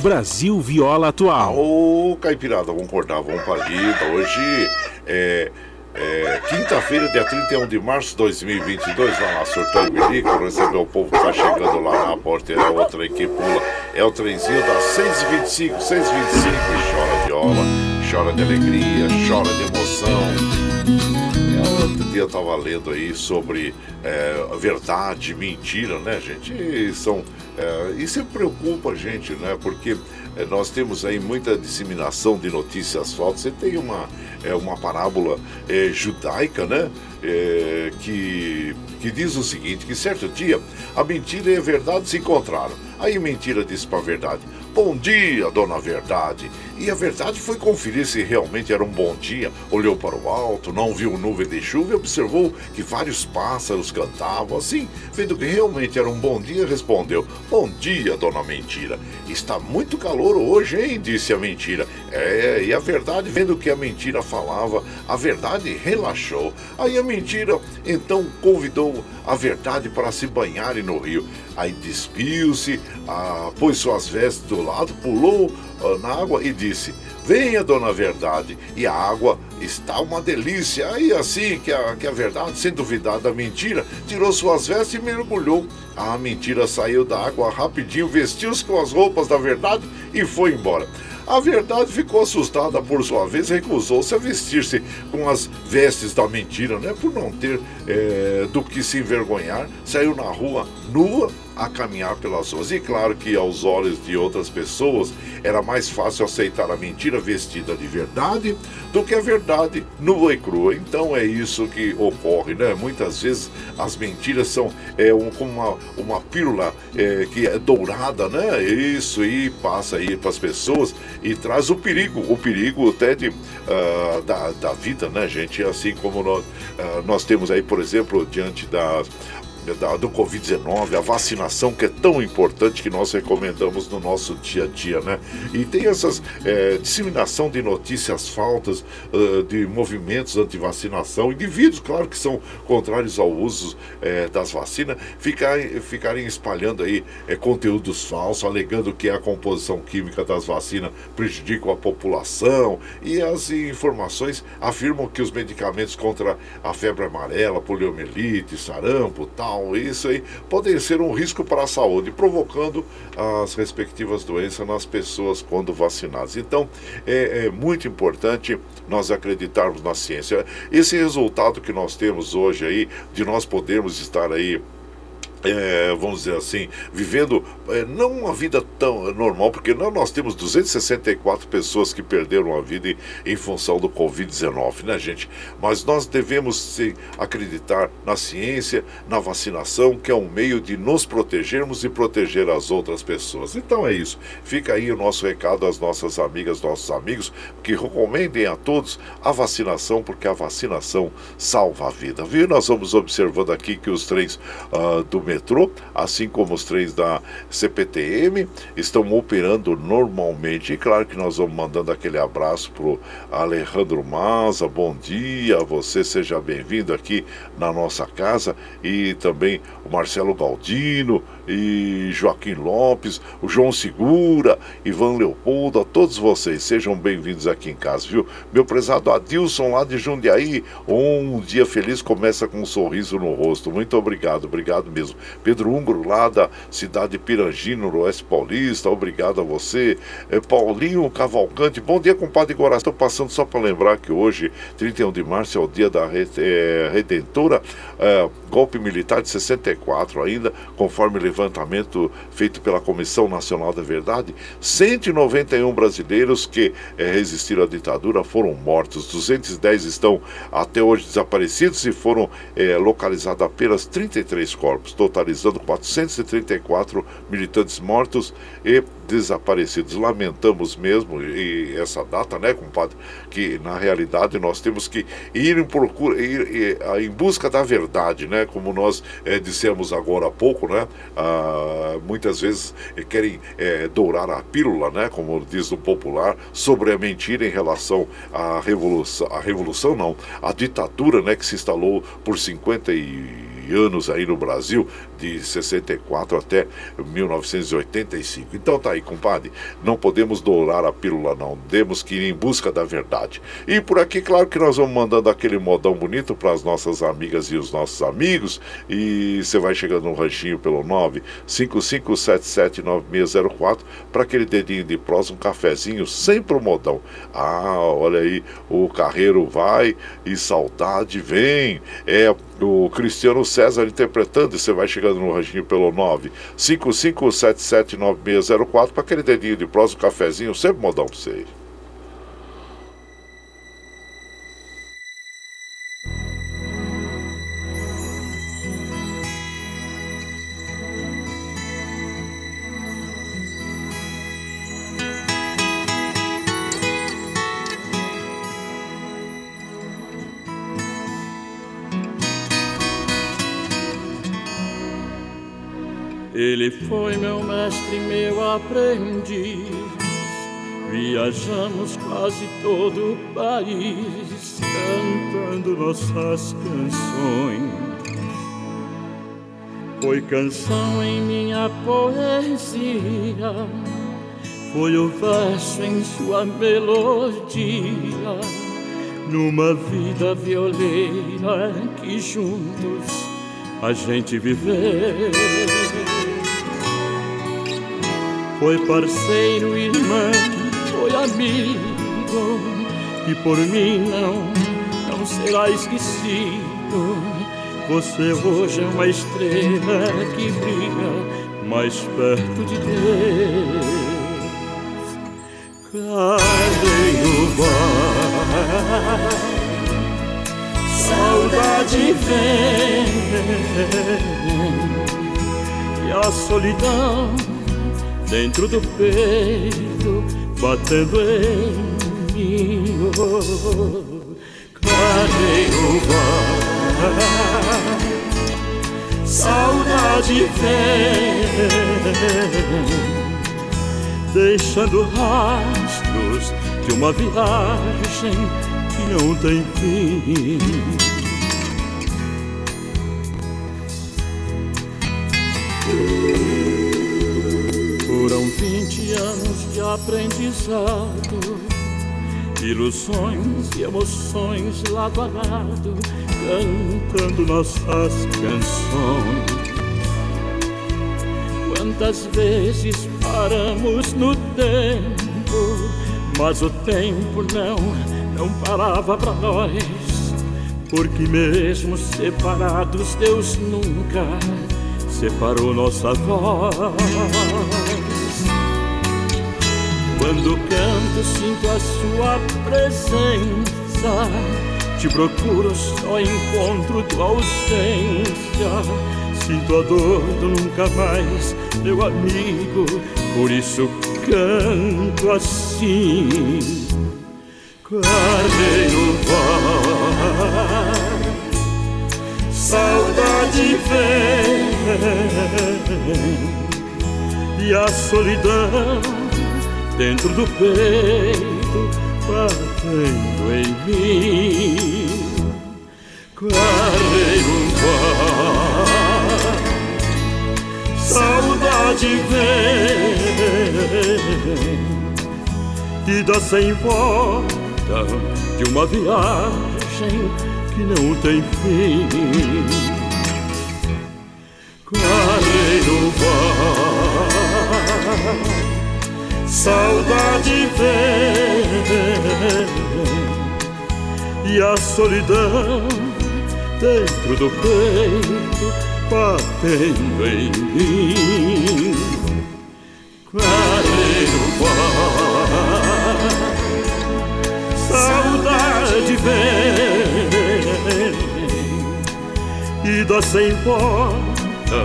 Brasil Viola Atual. Ô, Caipirada, vamos acordar, vamos pra lida. Hoje é é, Quinta-feira, dia 31 de março de 2022, vai lá, surtando bilico, receber o povo que tá chegando lá na porteira, é outra que pula. É o trenzinho das 6h25, 6h25, e chora viola, chora de alegria, chora de emoção. É, outro dia eu tava lendo aí sobre é, verdade, mentira, né, gente? E são, é, isso preocupa a gente, né? Porque nós temos aí muita disseminação de notícias falsas. Você tem uma, é, uma parábola é, judaica, né? É, que, que diz o seguinte: que certo dia a mentira e a verdade se encontraram. Aí a mentira disse para a verdade: Bom dia, dona Verdade. E a verdade foi conferir se realmente era um bom dia. Olhou para o alto, não viu nuvem de chuva e observou que vários pássaros cantavam. Assim, vendo que realmente era um bom dia, respondeu: Bom dia, dona Mentira. Está muito calor hoje, hein? disse a mentira. É, e a verdade, vendo que a mentira falava, a verdade relaxou. Aí a mentira então convidou a verdade para se banharem no rio. Aí despiu-se, ah, pôs suas vestes lado, pulou ah, na água e disse: Venha, dona Verdade. E a água está uma delícia. Aí assim que a, que a verdade, sem duvidar da mentira, tirou suas vestes e mergulhou. A mentira saiu da água rapidinho, vestiu-se com as roupas da verdade e foi embora. A verdade ficou assustada por sua vez, recusou-se a vestir-se com as vestes da mentira, né? Por não ter é, do que se envergonhar, saiu na rua nua a caminhar pelas ruas. E claro que aos olhos de outras pessoas era mais fácil aceitar a mentira vestida de verdade do que a verdade nua e crua. Então é isso que ocorre, né? Muitas vezes as mentiras são é, um, como uma, uma pílula é, que é dourada, né? Isso aí passa aí para as pessoas e traz o perigo, o perigo até de, uh, da, da vida, né, gente? Assim como nós, uh, nós temos aí, por exemplo, diante da, do Covid-19, a vacinação que é tão importante que nós recomendamos no nosso dia a dia, né? E tem essas é, disseminação de notícias faltas, uh, de movimentos anti-vacinação, indivíduos, claro, que são contrários ao uso é, das vacinas, ficarem, ficarem espalhando aí é, conteúdos falsos, alegando que a composição química das vacinas prejudica a população e as informações afirmam que os medicamentos contra a febre amarela, poliomielite, sarampo, tal, isso aí podem ser um risco para a saúde, provocando as respectivas doenças nas pessoas quando vacinadas. Então, é, é muito importante nós acreditarmos na ciência. Esse resultado que nós temos hoje aí, de nós podermos estar aí é, vamos dizer assim, vivendo é, não uma vida tão normal, porque não, nós temos 264 pessoas que perderam a vida em, em função do Covid-19, né, gente? Mas nós devemos sim, acreditar na ciência, na vacinação, que é um meio de nos protegermos e proteger as outras pessoas. Então é isso. Fica aí o nosso recado às nossas amigas, nossos amigos, que recomendem a todos a vacinação, porque a vacinação salva a vida, viu? Nós vamos observando aqui que os trens uh, do metrô, assim como os trens da CPTM, estão operando normalmente. E claro que nós vamos mandando aquele abraço pro Alejandro Maza, bom dia, você seja bem-vindo aqui na nossa casa e também o Marcelo Galdino e Joaquim Lopes, o João Segura, Ivan Leopoldo, a todos vocês, sejam bem-vindos aqui em casa, viu? Meu prezado Adilson lá de Jundiaí, um dia feliz começa com um sorriso no rosto. Muito obrigado, obrigado mesmo. Pedro Húngaro, lá da cidade de Pirangino, no Oeste Paulista, obrigado a você. É, Paulinho Cavalcante, bom dia, compadre Guará. Estou passando só para lembrar que hoje, 31 de março, é o dia da é, Redentora, é, golpe militar de 64 ainda, conforme levantamento feito pela Comissão Nacional da Verdade, 191 brasileiros que é, resistiram à ditadura foram mortos, 210 estão até hoje desaparecidos e foram é, localizados apenas 33 corpos totalizando 434 militantes mortos e desaparecidos. Lamentamos mesmo e essa data, né, compadre, que na realidade nós temos que ir em procura, ir, ir em busca da verdade, né, como nós é, dissemos agora há pouco, né, ah, muitas vezes querem é, dourar a pílula, né, como diz o popular, sobre a mentira em relação à revolução, a revolução não, a ditadura, né, que se instalou por 50 e anos aí no Brasil, de 64 até 1985. Então tá aí, compadre, não podemos dourar a pílula não, temos que ir em busca da verdade. E por aqui, claro que nós vamos mandando aquele modão bonito para as nossas amigas e os nossos amigos, e você vai chegando no ranchinho pelo 955779604 para aquele dedinho de prosa, um cafezinho, sempre o modão. Ah, olha aí, o carreiro vai e saudade vem. É o Cristiano César interpretando, você vai chegando no ranchinho pelo 955779604 para aquele dedinho de prosa, um cafezinho, sempre modão para você. Ele foi meu mestre, meu aprendiz. Viajamos quase todo o país cantando nossas canções. Foi canção em minha poesia, foi o verso em sua melodia, numa vida violeira que juntos a gente viveu. Foi parceiro, irmão, foi amigo, e por mim não, não será esquecido. Você hoje é uma estrela que brilha mais perto de Deus. Carreiro vai, saudade vem, e a solidão dentro do peito, batendo em mim. Oh, clareio vai, saudade vem, deixando rastros de uma viagem que não tem fim. Aprendizado, ilusões e emoções lado a lado, cantando nossas canções. Quantas vezes paramos no tempo, mas o tempo não, não parava para nós, porque mesmo separados, Deus nunca separou nossa voz. Quando canto, sinto a sua presença. Te procuro, só encontro tua ausência. Sinto a dor do nunca mais, meu amigo. Por isso canto assim. Carneiro vai saudade vem e a solidão dentro do peito batendo em mim. Clareiro vai, saudade vem e dá sem volta de uma viagem que não tem fim. Clareiro vai, saudade vem, e a solidão dentro do peito batendo em mim. Clareiro vai, saudade vem e dá sem volta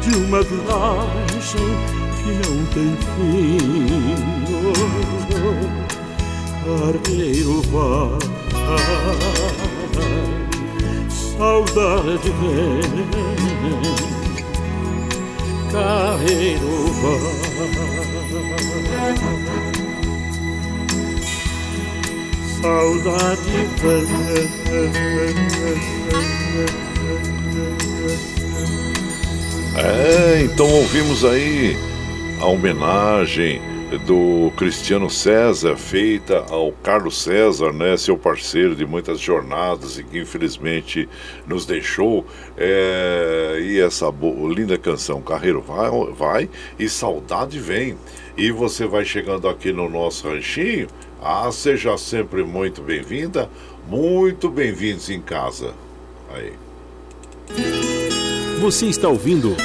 de uma viagem que não tem fim. Vai, saudade vem. Carreiro vai, saudade vem. É, então ouvimos aí a homenagem do Cristiano César, feita ao Carlos César, né, seu parceiro de muitas jornadas e que infelizmente nos deixou. É, e essa linda canção, Carreiro vai, vai e Saudade Vem. E você vai chegando aqui no nosso ranchinho. Ah, seja sempre muito bem-vinda, muito bem-vindos em casa. Aí. Você está ouvindo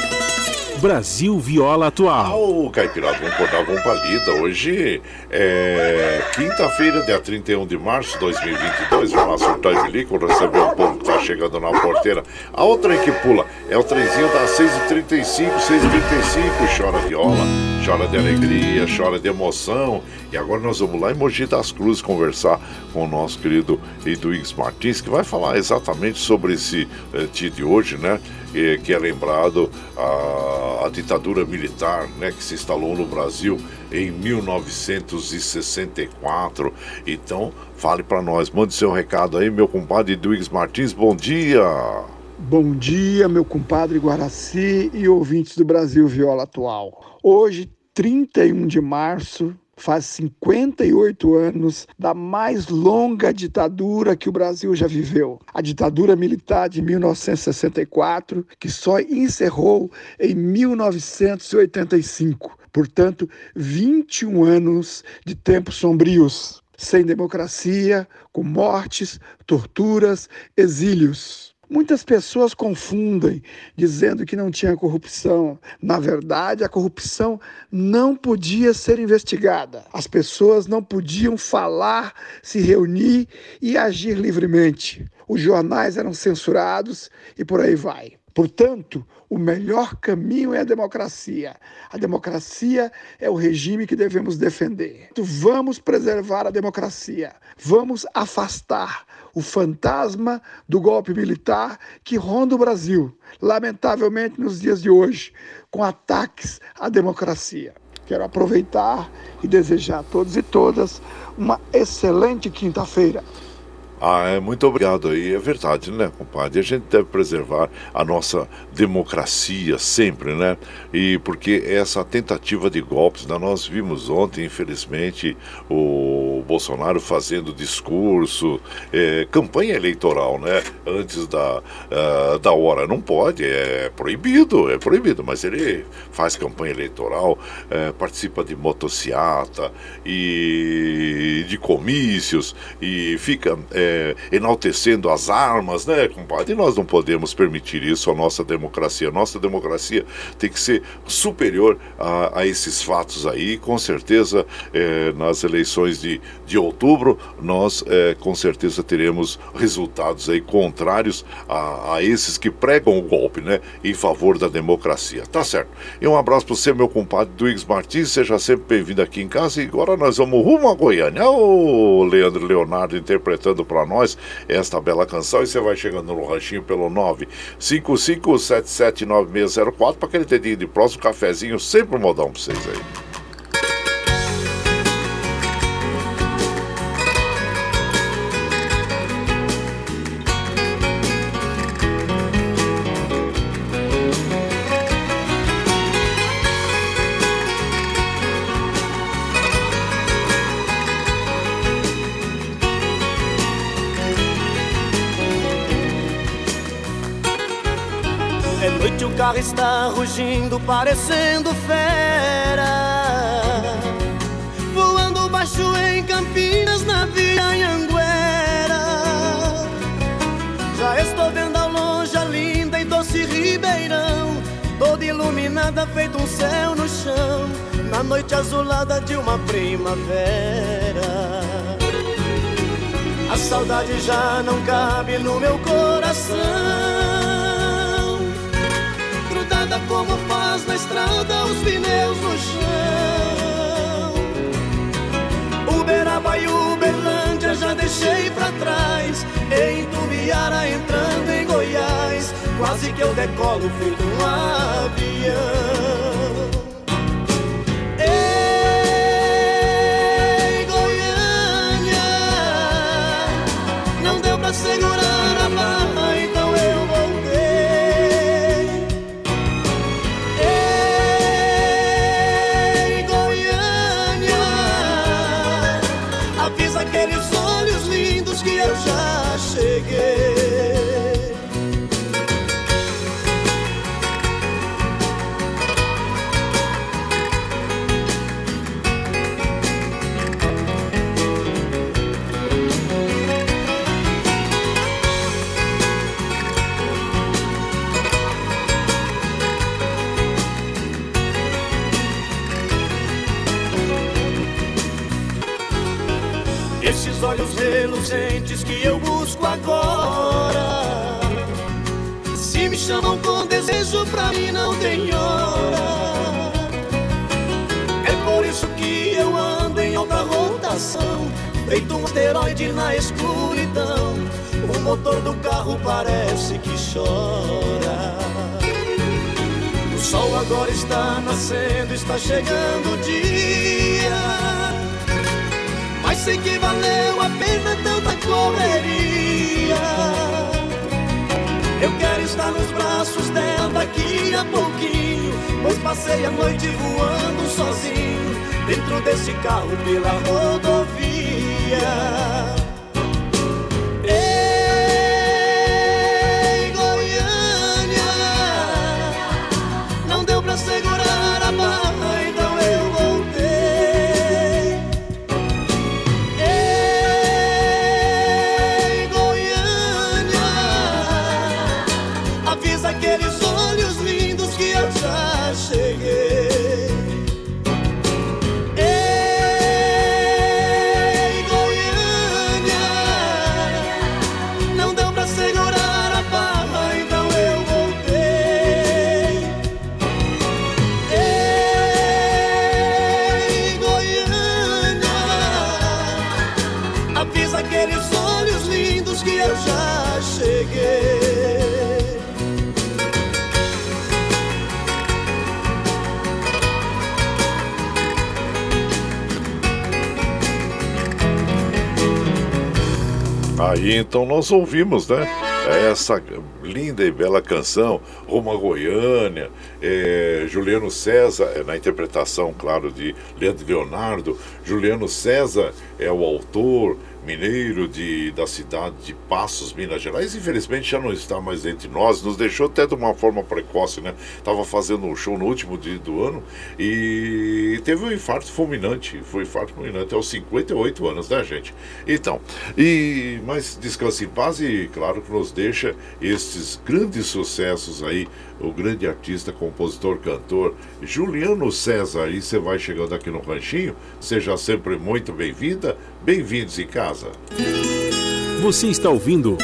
Brasil Viola Atual. Ah, Caipirada, vamos cortar, vamos pra lida. Hoje é quinta-feira, dia 31 de março de 2022. Vamos lá surtar e bilico, receber o povo que tá chegando na porteira. A outra que pula é o trenzinho das 6h35, 6h35. Chora viola, chora de alegria, chora de emoção. E agora nós vamos lá em Mogi das Cruzes conversar com o nosso querido Eduígues Martins, que vai falar exatamente sobre esse eh, dia de hoje, né? Que é lembrado a, a, ditadura militar né, que se instalou no Brasil em 1964. Então, fale para nós, mande seu recado aí, meu compadre Eduígues Martins, bom dia! Bom dia, meu compadre Guaraci e ouvintes do Brasil Viola Atual. Hoje, 31 de março, faz 58 anos da mais longa ditadura que o Brasil já viveu. A ditadura militar de 1964, que só encerrou em 1985. Portanto, 21 anos de tempos sombrios, sem democracia, com mortes, torturas, exílios. Muitas pessoas confundem, dizendo que não tinha corrupção. Na verdade, a corrupção não podia ser investigada. As pessoas não podiam falar, se reunir e agir livremente. Os jornais eram censurados e por aí vai. Portanto, o melhor caminho é a democracia. A democracia é o regime que devemos defender. Vamos preservar a democracia. Vamos afastar o fantasma do golpe militar que ronda o Brasil, lamentavelmente nos dias de hoje, com ataques à democracia. Quero aproveitar e desejar a todos e todas uma excelente quinta-feira. Ah, é, muito obrigado aí. É verdade, né, compadre? A gente deve preservar a nossa democracia sempre, né? E porque essa tentativa de golpes, né, nós vimos ontem, infelizmente, o Bolsonaro fazendo discurso, é, campanha eleitoral, né? Antes da, uh, da hora. Não pode, é proibido, é proibido, mas ele faz campanha eleitoral, é, participa de motociata e de comícios e fica. É, enaltecendo as armas, né, compadre? E nós não podemos permitir isso à nossa democracia. Nossa democracia tem que ser superior a, a esses fatos aí. Com certeza, é, nas eleições de, de outubro, nós é, com certeza teremos resultados aí contrários a, a esses que pregam o golpe, né, em favor da democracia. Tá certo. E um abraço para você, meu compadre Duígues Martins. Seja sempre bem-vindo aqui em casa. E agora nós vamos rumo a Goiânia. O Leandro Leonardo interpretando para para nós esta bela canção e você vai chegando no ranchinho pelo 955779604 para aquele dedinho de próximo cafezinho, sempre um modão para vocês aí. Está rugindo, parecendo fera. Voando baixo em Campinas, na Via Anhanguera. Já estou vendo ao longe a linda e doce Ribeirão, toda iluminada, feito um céu no chão, na noite azulada de uma primavera. A saudade já não cabe no meu coração como faz na estrada, os pneus no chão. Uberaba e Uberlândia já deixei pra trás. Em Tubiara entrando em Goiás, quase que eu decolo feito um avião. Chegando o dia sei que valeu a pena tanta correria. Eu quero estar nos braços dela daqui a pouquinho, pois passei a noite voando sozinho, dentro desse carro pela rodovia. Então nós ouvimos, né? Essa linda e bela canção, Roma Goiânia, é, Juliano César, é, na interpretação, claro, de Leandro Leonardo. Juliano César é o autor, mineiro de, da cidade de Passos, Minas Gerais, infelizmente já não está mais entre nós, nos deixou até de uma forma precoce, né? Estava fazendo um show no último dia do ano e teve um infarto fulminante, foi um infarto fulminante aos 58 anos, né, gente? Então, e mas descanse em paz e claro que nos deixa estes grandes sucessos aí o grande artista, compositor, cantor Juliano César. E você vai chegando aqui no Ranchinho, seja sempre muito bem-vinda, bem-vindos em casa. Você está ouvindo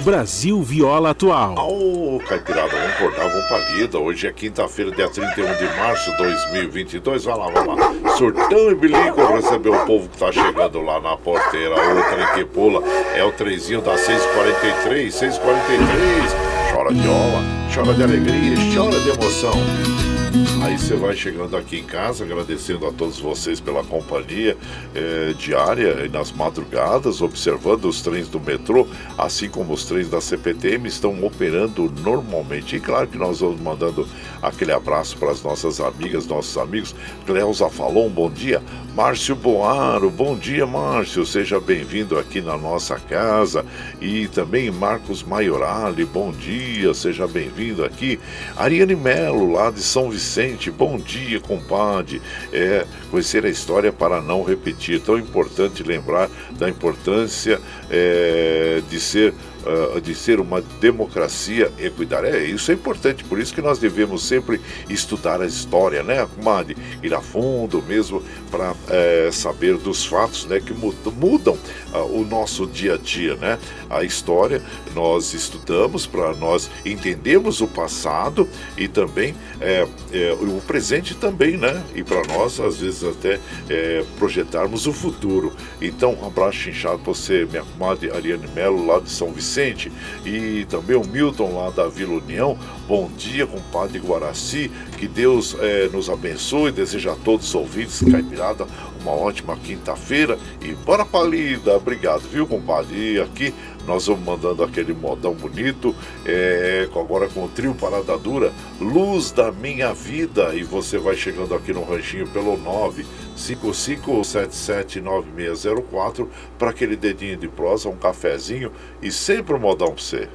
Brasil Viola Atual. Ô, oh, Caipirada, vamos cortar, vamos pra lida. Hoje é quinta-feira, dia 31 de março de 2022. Vai lá, vai lá. Surtão e bilico receber o povo que tá chegando lá na porteira. O trem que pula é o trezinho da 643, 643. Chora viola, chora de alegria, chora de emoção. Aí você vai chegando aqui em casa, agradecendo a todos vocês pela companhia é, diária e nas madrugadas, observando os trens do metrô, assim como os trens da CPTM estão operando normalmente. E claro que nós vamos mandando aquele abraço para as nossas amigas, nossos amigos. Cleusa falou um bom dia. Márcio Boaro, bom dia, Márcio. Seja bem-vindo aqui na nossa casa. E também Marcos Maiorali, bom dia, seja bem-vindo aqui. Ariane Melo, lá de São Vicente, bom dia, compadre. É, conhecer a história para não repetir. Tão importante lembrar da importância é, de ser uh, de ser uma democracia equidária. É, isso é importante, por isso que nós devemos sempre estudar a história, né, comadre? Ir a fundo mesmo para é, saber dos fatos né, que mudam uh, o nosso dia a dia, né? A história nós estudamos para nós entendermos o passado e também é, é, o presente também, né? E para nós, às vezes, até projetarmos o futuro. Então, um abraço inchado para você, minha comadre Ariane Melo, lá de São Vicente, e também o Milton, lá da Vila União. Bom dia, compadre Guaraci. Que Deus é, nos abençoe. Desejo a todos os ouvintes, Caipirada, uma ótima quinta-feira. E bora pra lida. Obrigado, viu, compadre? E aqui nós vamos mandando aquele modão bonito, é, agora com o trio Parada Dura, Luz da Minha Vida. E você vai chegando aqui no ranchinho pelo 955779604 para aquele dedinho de prosa, um cafezinho e sempre um modão para você.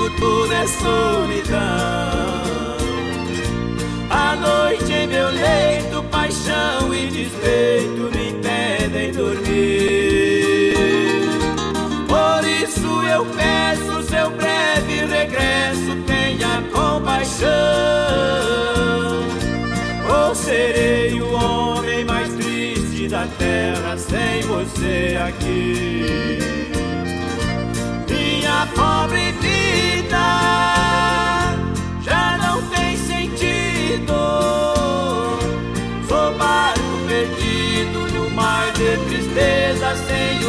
Castigo, tudo é solidão. A noite em meu leito, paixão e despeito me impedem dormir. Por isso eu peço seu breve regresso, tenha compaixão. Ou serei o homem mais triste da terra sem você aqui. Tristeza, sem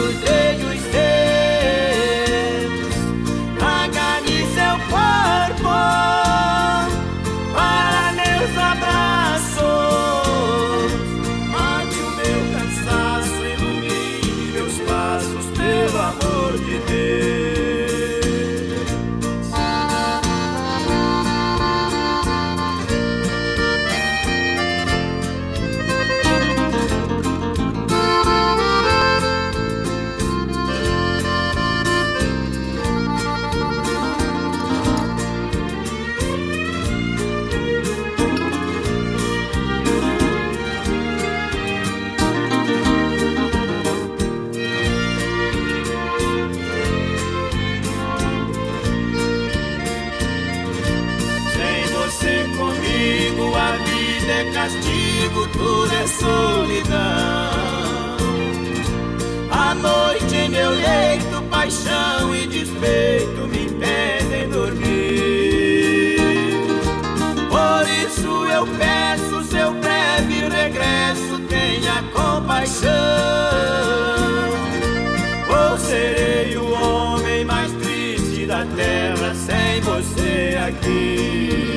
da terra sem você aqui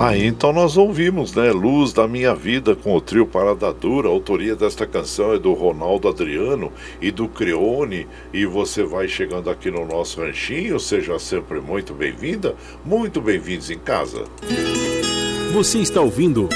Aí então nós ouvimos, né? Luz da Minha Vida com o trio Parada Dura. A autoria desta canção é do Ronaldo Adriano e do Creone. E você vai chegando aqui no nosso ranchinho, seja sempre muito bem-vinda, muito bem-vindos em casa. Você está ouvindo.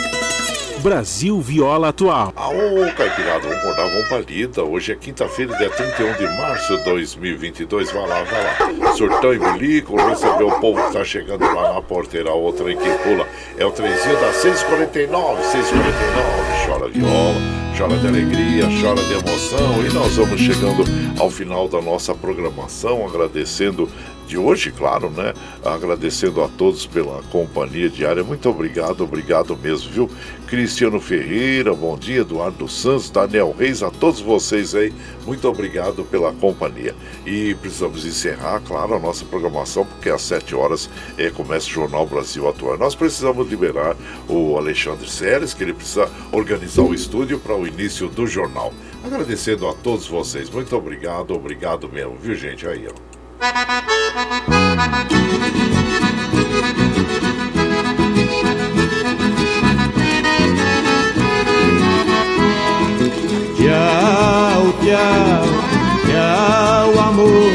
Brasil Viola Atual. Aô, Caipirada, vamos acordar, vamos pra lida. Hoje é quinta-feira, dia 31 de março de 2022. Vai lá, vai lá. Surtão e bilico, recebeu o povo que tá chegando lá na porteira. O trem que pula é o trenzinho da 649, 649. Chora viola, chora de alegria, chora de emoção. E nós vamos chegando ao final da nossa programação, agradecendo de hoje, claro, né? Agradecendo a todos pela companhia diária. Muito obrigado, obrigado mesmo, viu? Cristiano Ferreira, bom dia, Eduardo Santos, Daniel Reis, a todos vocês aí, muito obrigado pela companhia. E precisamos encerrar, claro, a nossa programação, porque às 7 horas é, começa o Jornal Brasil Atual. Nós precisamos liberar o Alexandre Seres, que ele precisa organizar o estúdio para o início do jornal. Agradecendo a todos vocês, muito obrigado, obrigado mesmo, viu gente? Aí, ó. Tchau, tchau, tchau, amor.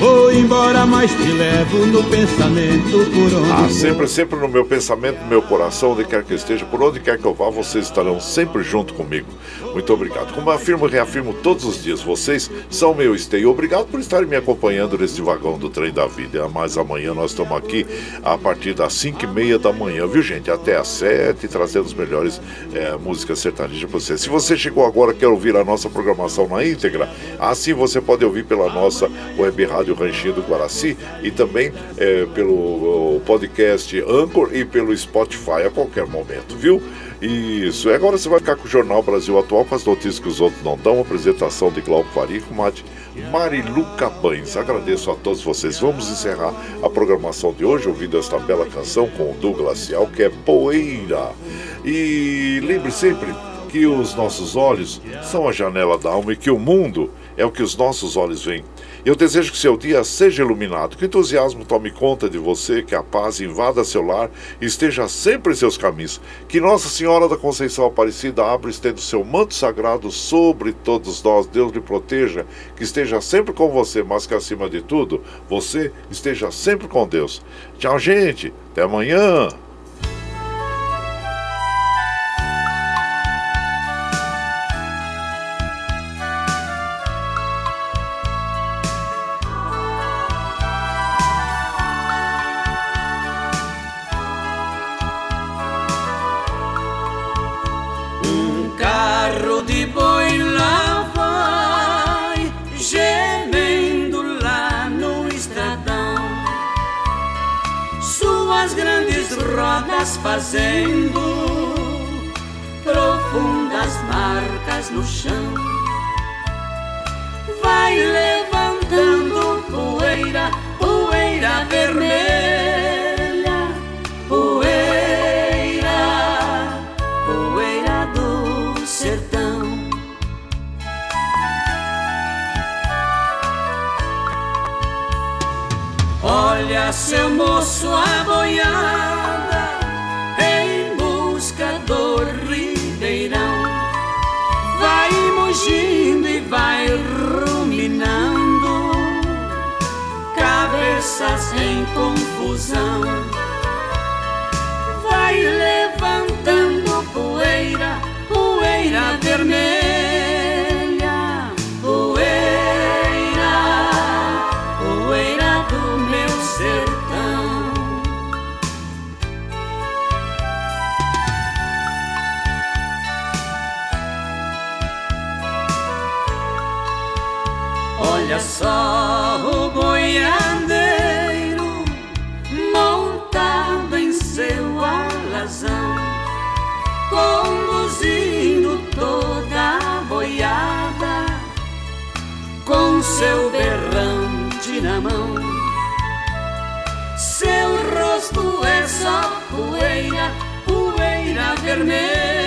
Vou embora, mas te levo no pensamento por onde Ah, sempre, sempre no meu pensamento, no meu coração, onde quer que eu esteja, por onde quer que eu vá, vocês estarão sempre junto comigo. Muito obrigado. Como afirmo e reafirmo todos os dias, vocês são meu esteio. Obrigado por estarem me acompanhando neste vagão do trem da vida. Mas amanhã nós estamos aqui a partir das 5 e meia da manhã, viu gente? Até às 7, trazendo as melhores é, músicas sertanejas para você. Se você chegou agora quer ouvir a nossa programação na íntegra, assim você pode ouvir pela nossa web rádio Ranchinho do Guaraci e também é, pelo podcast Anchor e pelo Spotify a qualquer momento, viu? Isso, e agora você vai ficar com o Jornal Brasil Atual com as notícias que os outros não dão. Apresentação de Glauco Farico, Mate Marilu Cabães. Agradeço a todos vocês. Vamos encerrar a programação de hoje ouvindo esta bela canção com o Douglas Cial, que é Poeira. E lembre sempre que os nossos olhos são a janela da alma e que o mundo é o que os nossos olhos veem. Eu desejo que seu dia seja iluminado, que o entusiasmo tome conta de você, que a paz invada seu lar e esteja sempre em seus caminhos. Que Nossa Senhora da Conceição Aparecida abra e estenda seu manto sagrado sobre todos nós. Deus lhe proteja, que esteja sempre com você, mas que acima de tudo, você esteja sempre com Deus. Tchau, gente. Até amanhã. Rodas fazendo profundas marcas no chão. Vai levantando poeira, poeira vermelha, poeira, poeira do sertão. Olha seu moço a boiar em confusão. Vai levantando poeira poeira vermelha poeira poeira do meu sertão. Olha só seu berrante na mão. Seu rosto é só poeira, poeira vermelha,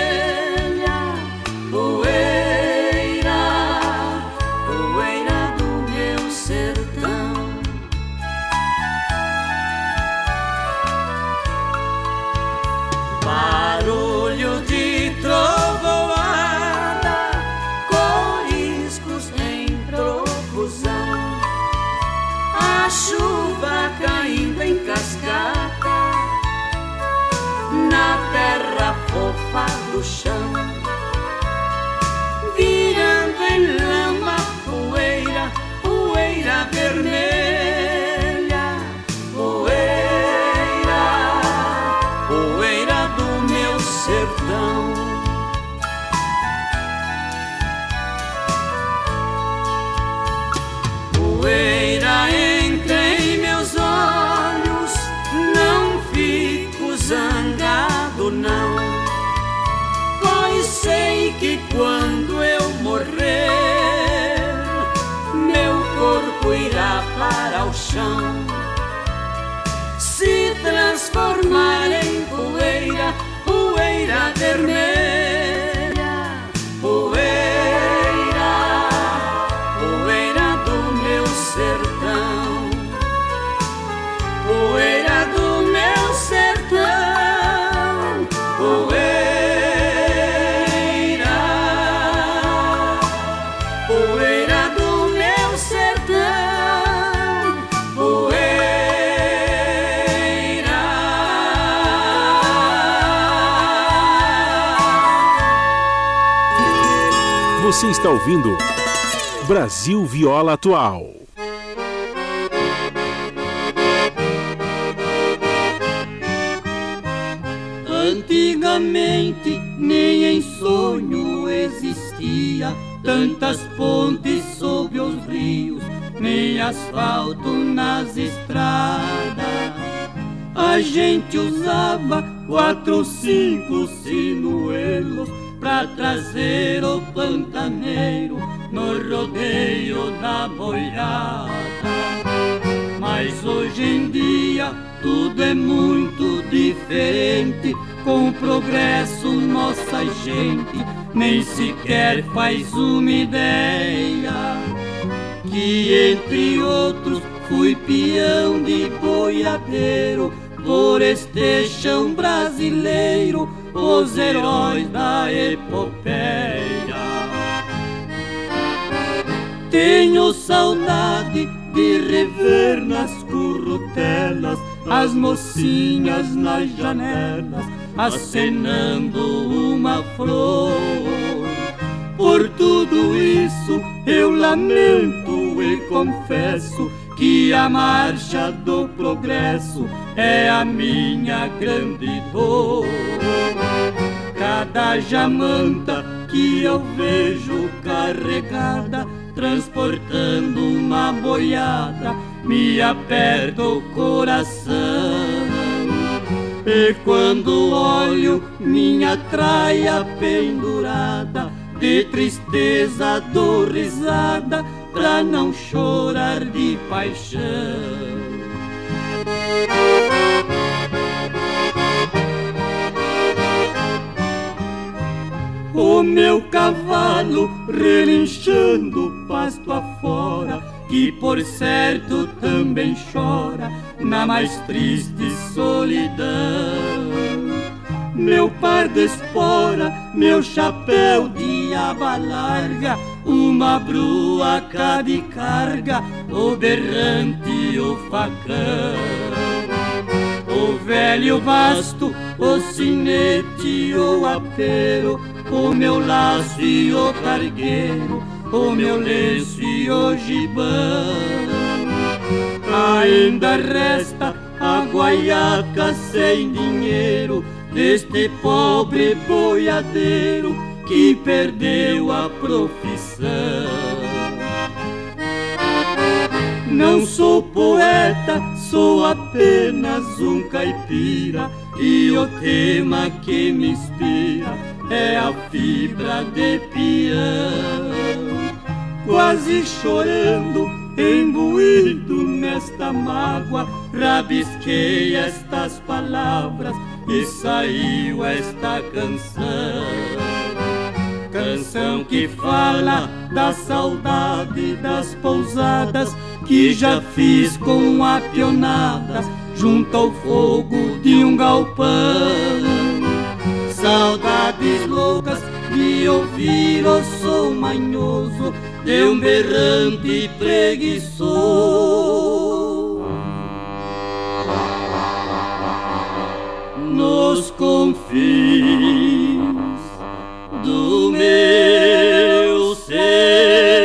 Brasil Viola Atual. Antigamente nem em sonho existia tantas pontes sob os rios, nem asfalto nas estradas. A gente usava quatro, gente nem sequer faz uma ideia. Que entre outros fui peão de boiadeiro por este chão brasileiro, os heróis saudade de rever nas currutelas as mocinhas nas janelas acenando uma flor. Por tudo isso eu lamento e confesso que a marcha do progresso é a minha grande dor. Cada jamanta que eu vejo carregada, transportando uma boiada, me aperta o coração. E quando olho minha traia pendurada, de tristeza dou risada, pra não chorar de paixão. O meu cavalo relinchando pasto afora, que por certo também chora na mais triste solidão. Meu par de espora, meu chapéu de aba larga, uma bruaca de carga, o berrante o facão. O velho basto, o sinete, o apero, o meu laço e o cargueiro, o meu lenço e o gibão. Ainda resta a guaiaca sem dinheiro deste pobre boiadeiro que perdeu a profissão. Não sou poeta, sou apenas um caipira e o tema que me inspira é a fibra de peão. Quase chorando, imbuído nesta mágoa, rabisquei estas palavras e saiu esta canção. Canção que fala da saudade das pousadas que já fiz com a pionada junto ao fogo de um galpão saudades loucas de ouvir o som manhoso de um berrante preguiçoso. Nos confins do meu ser.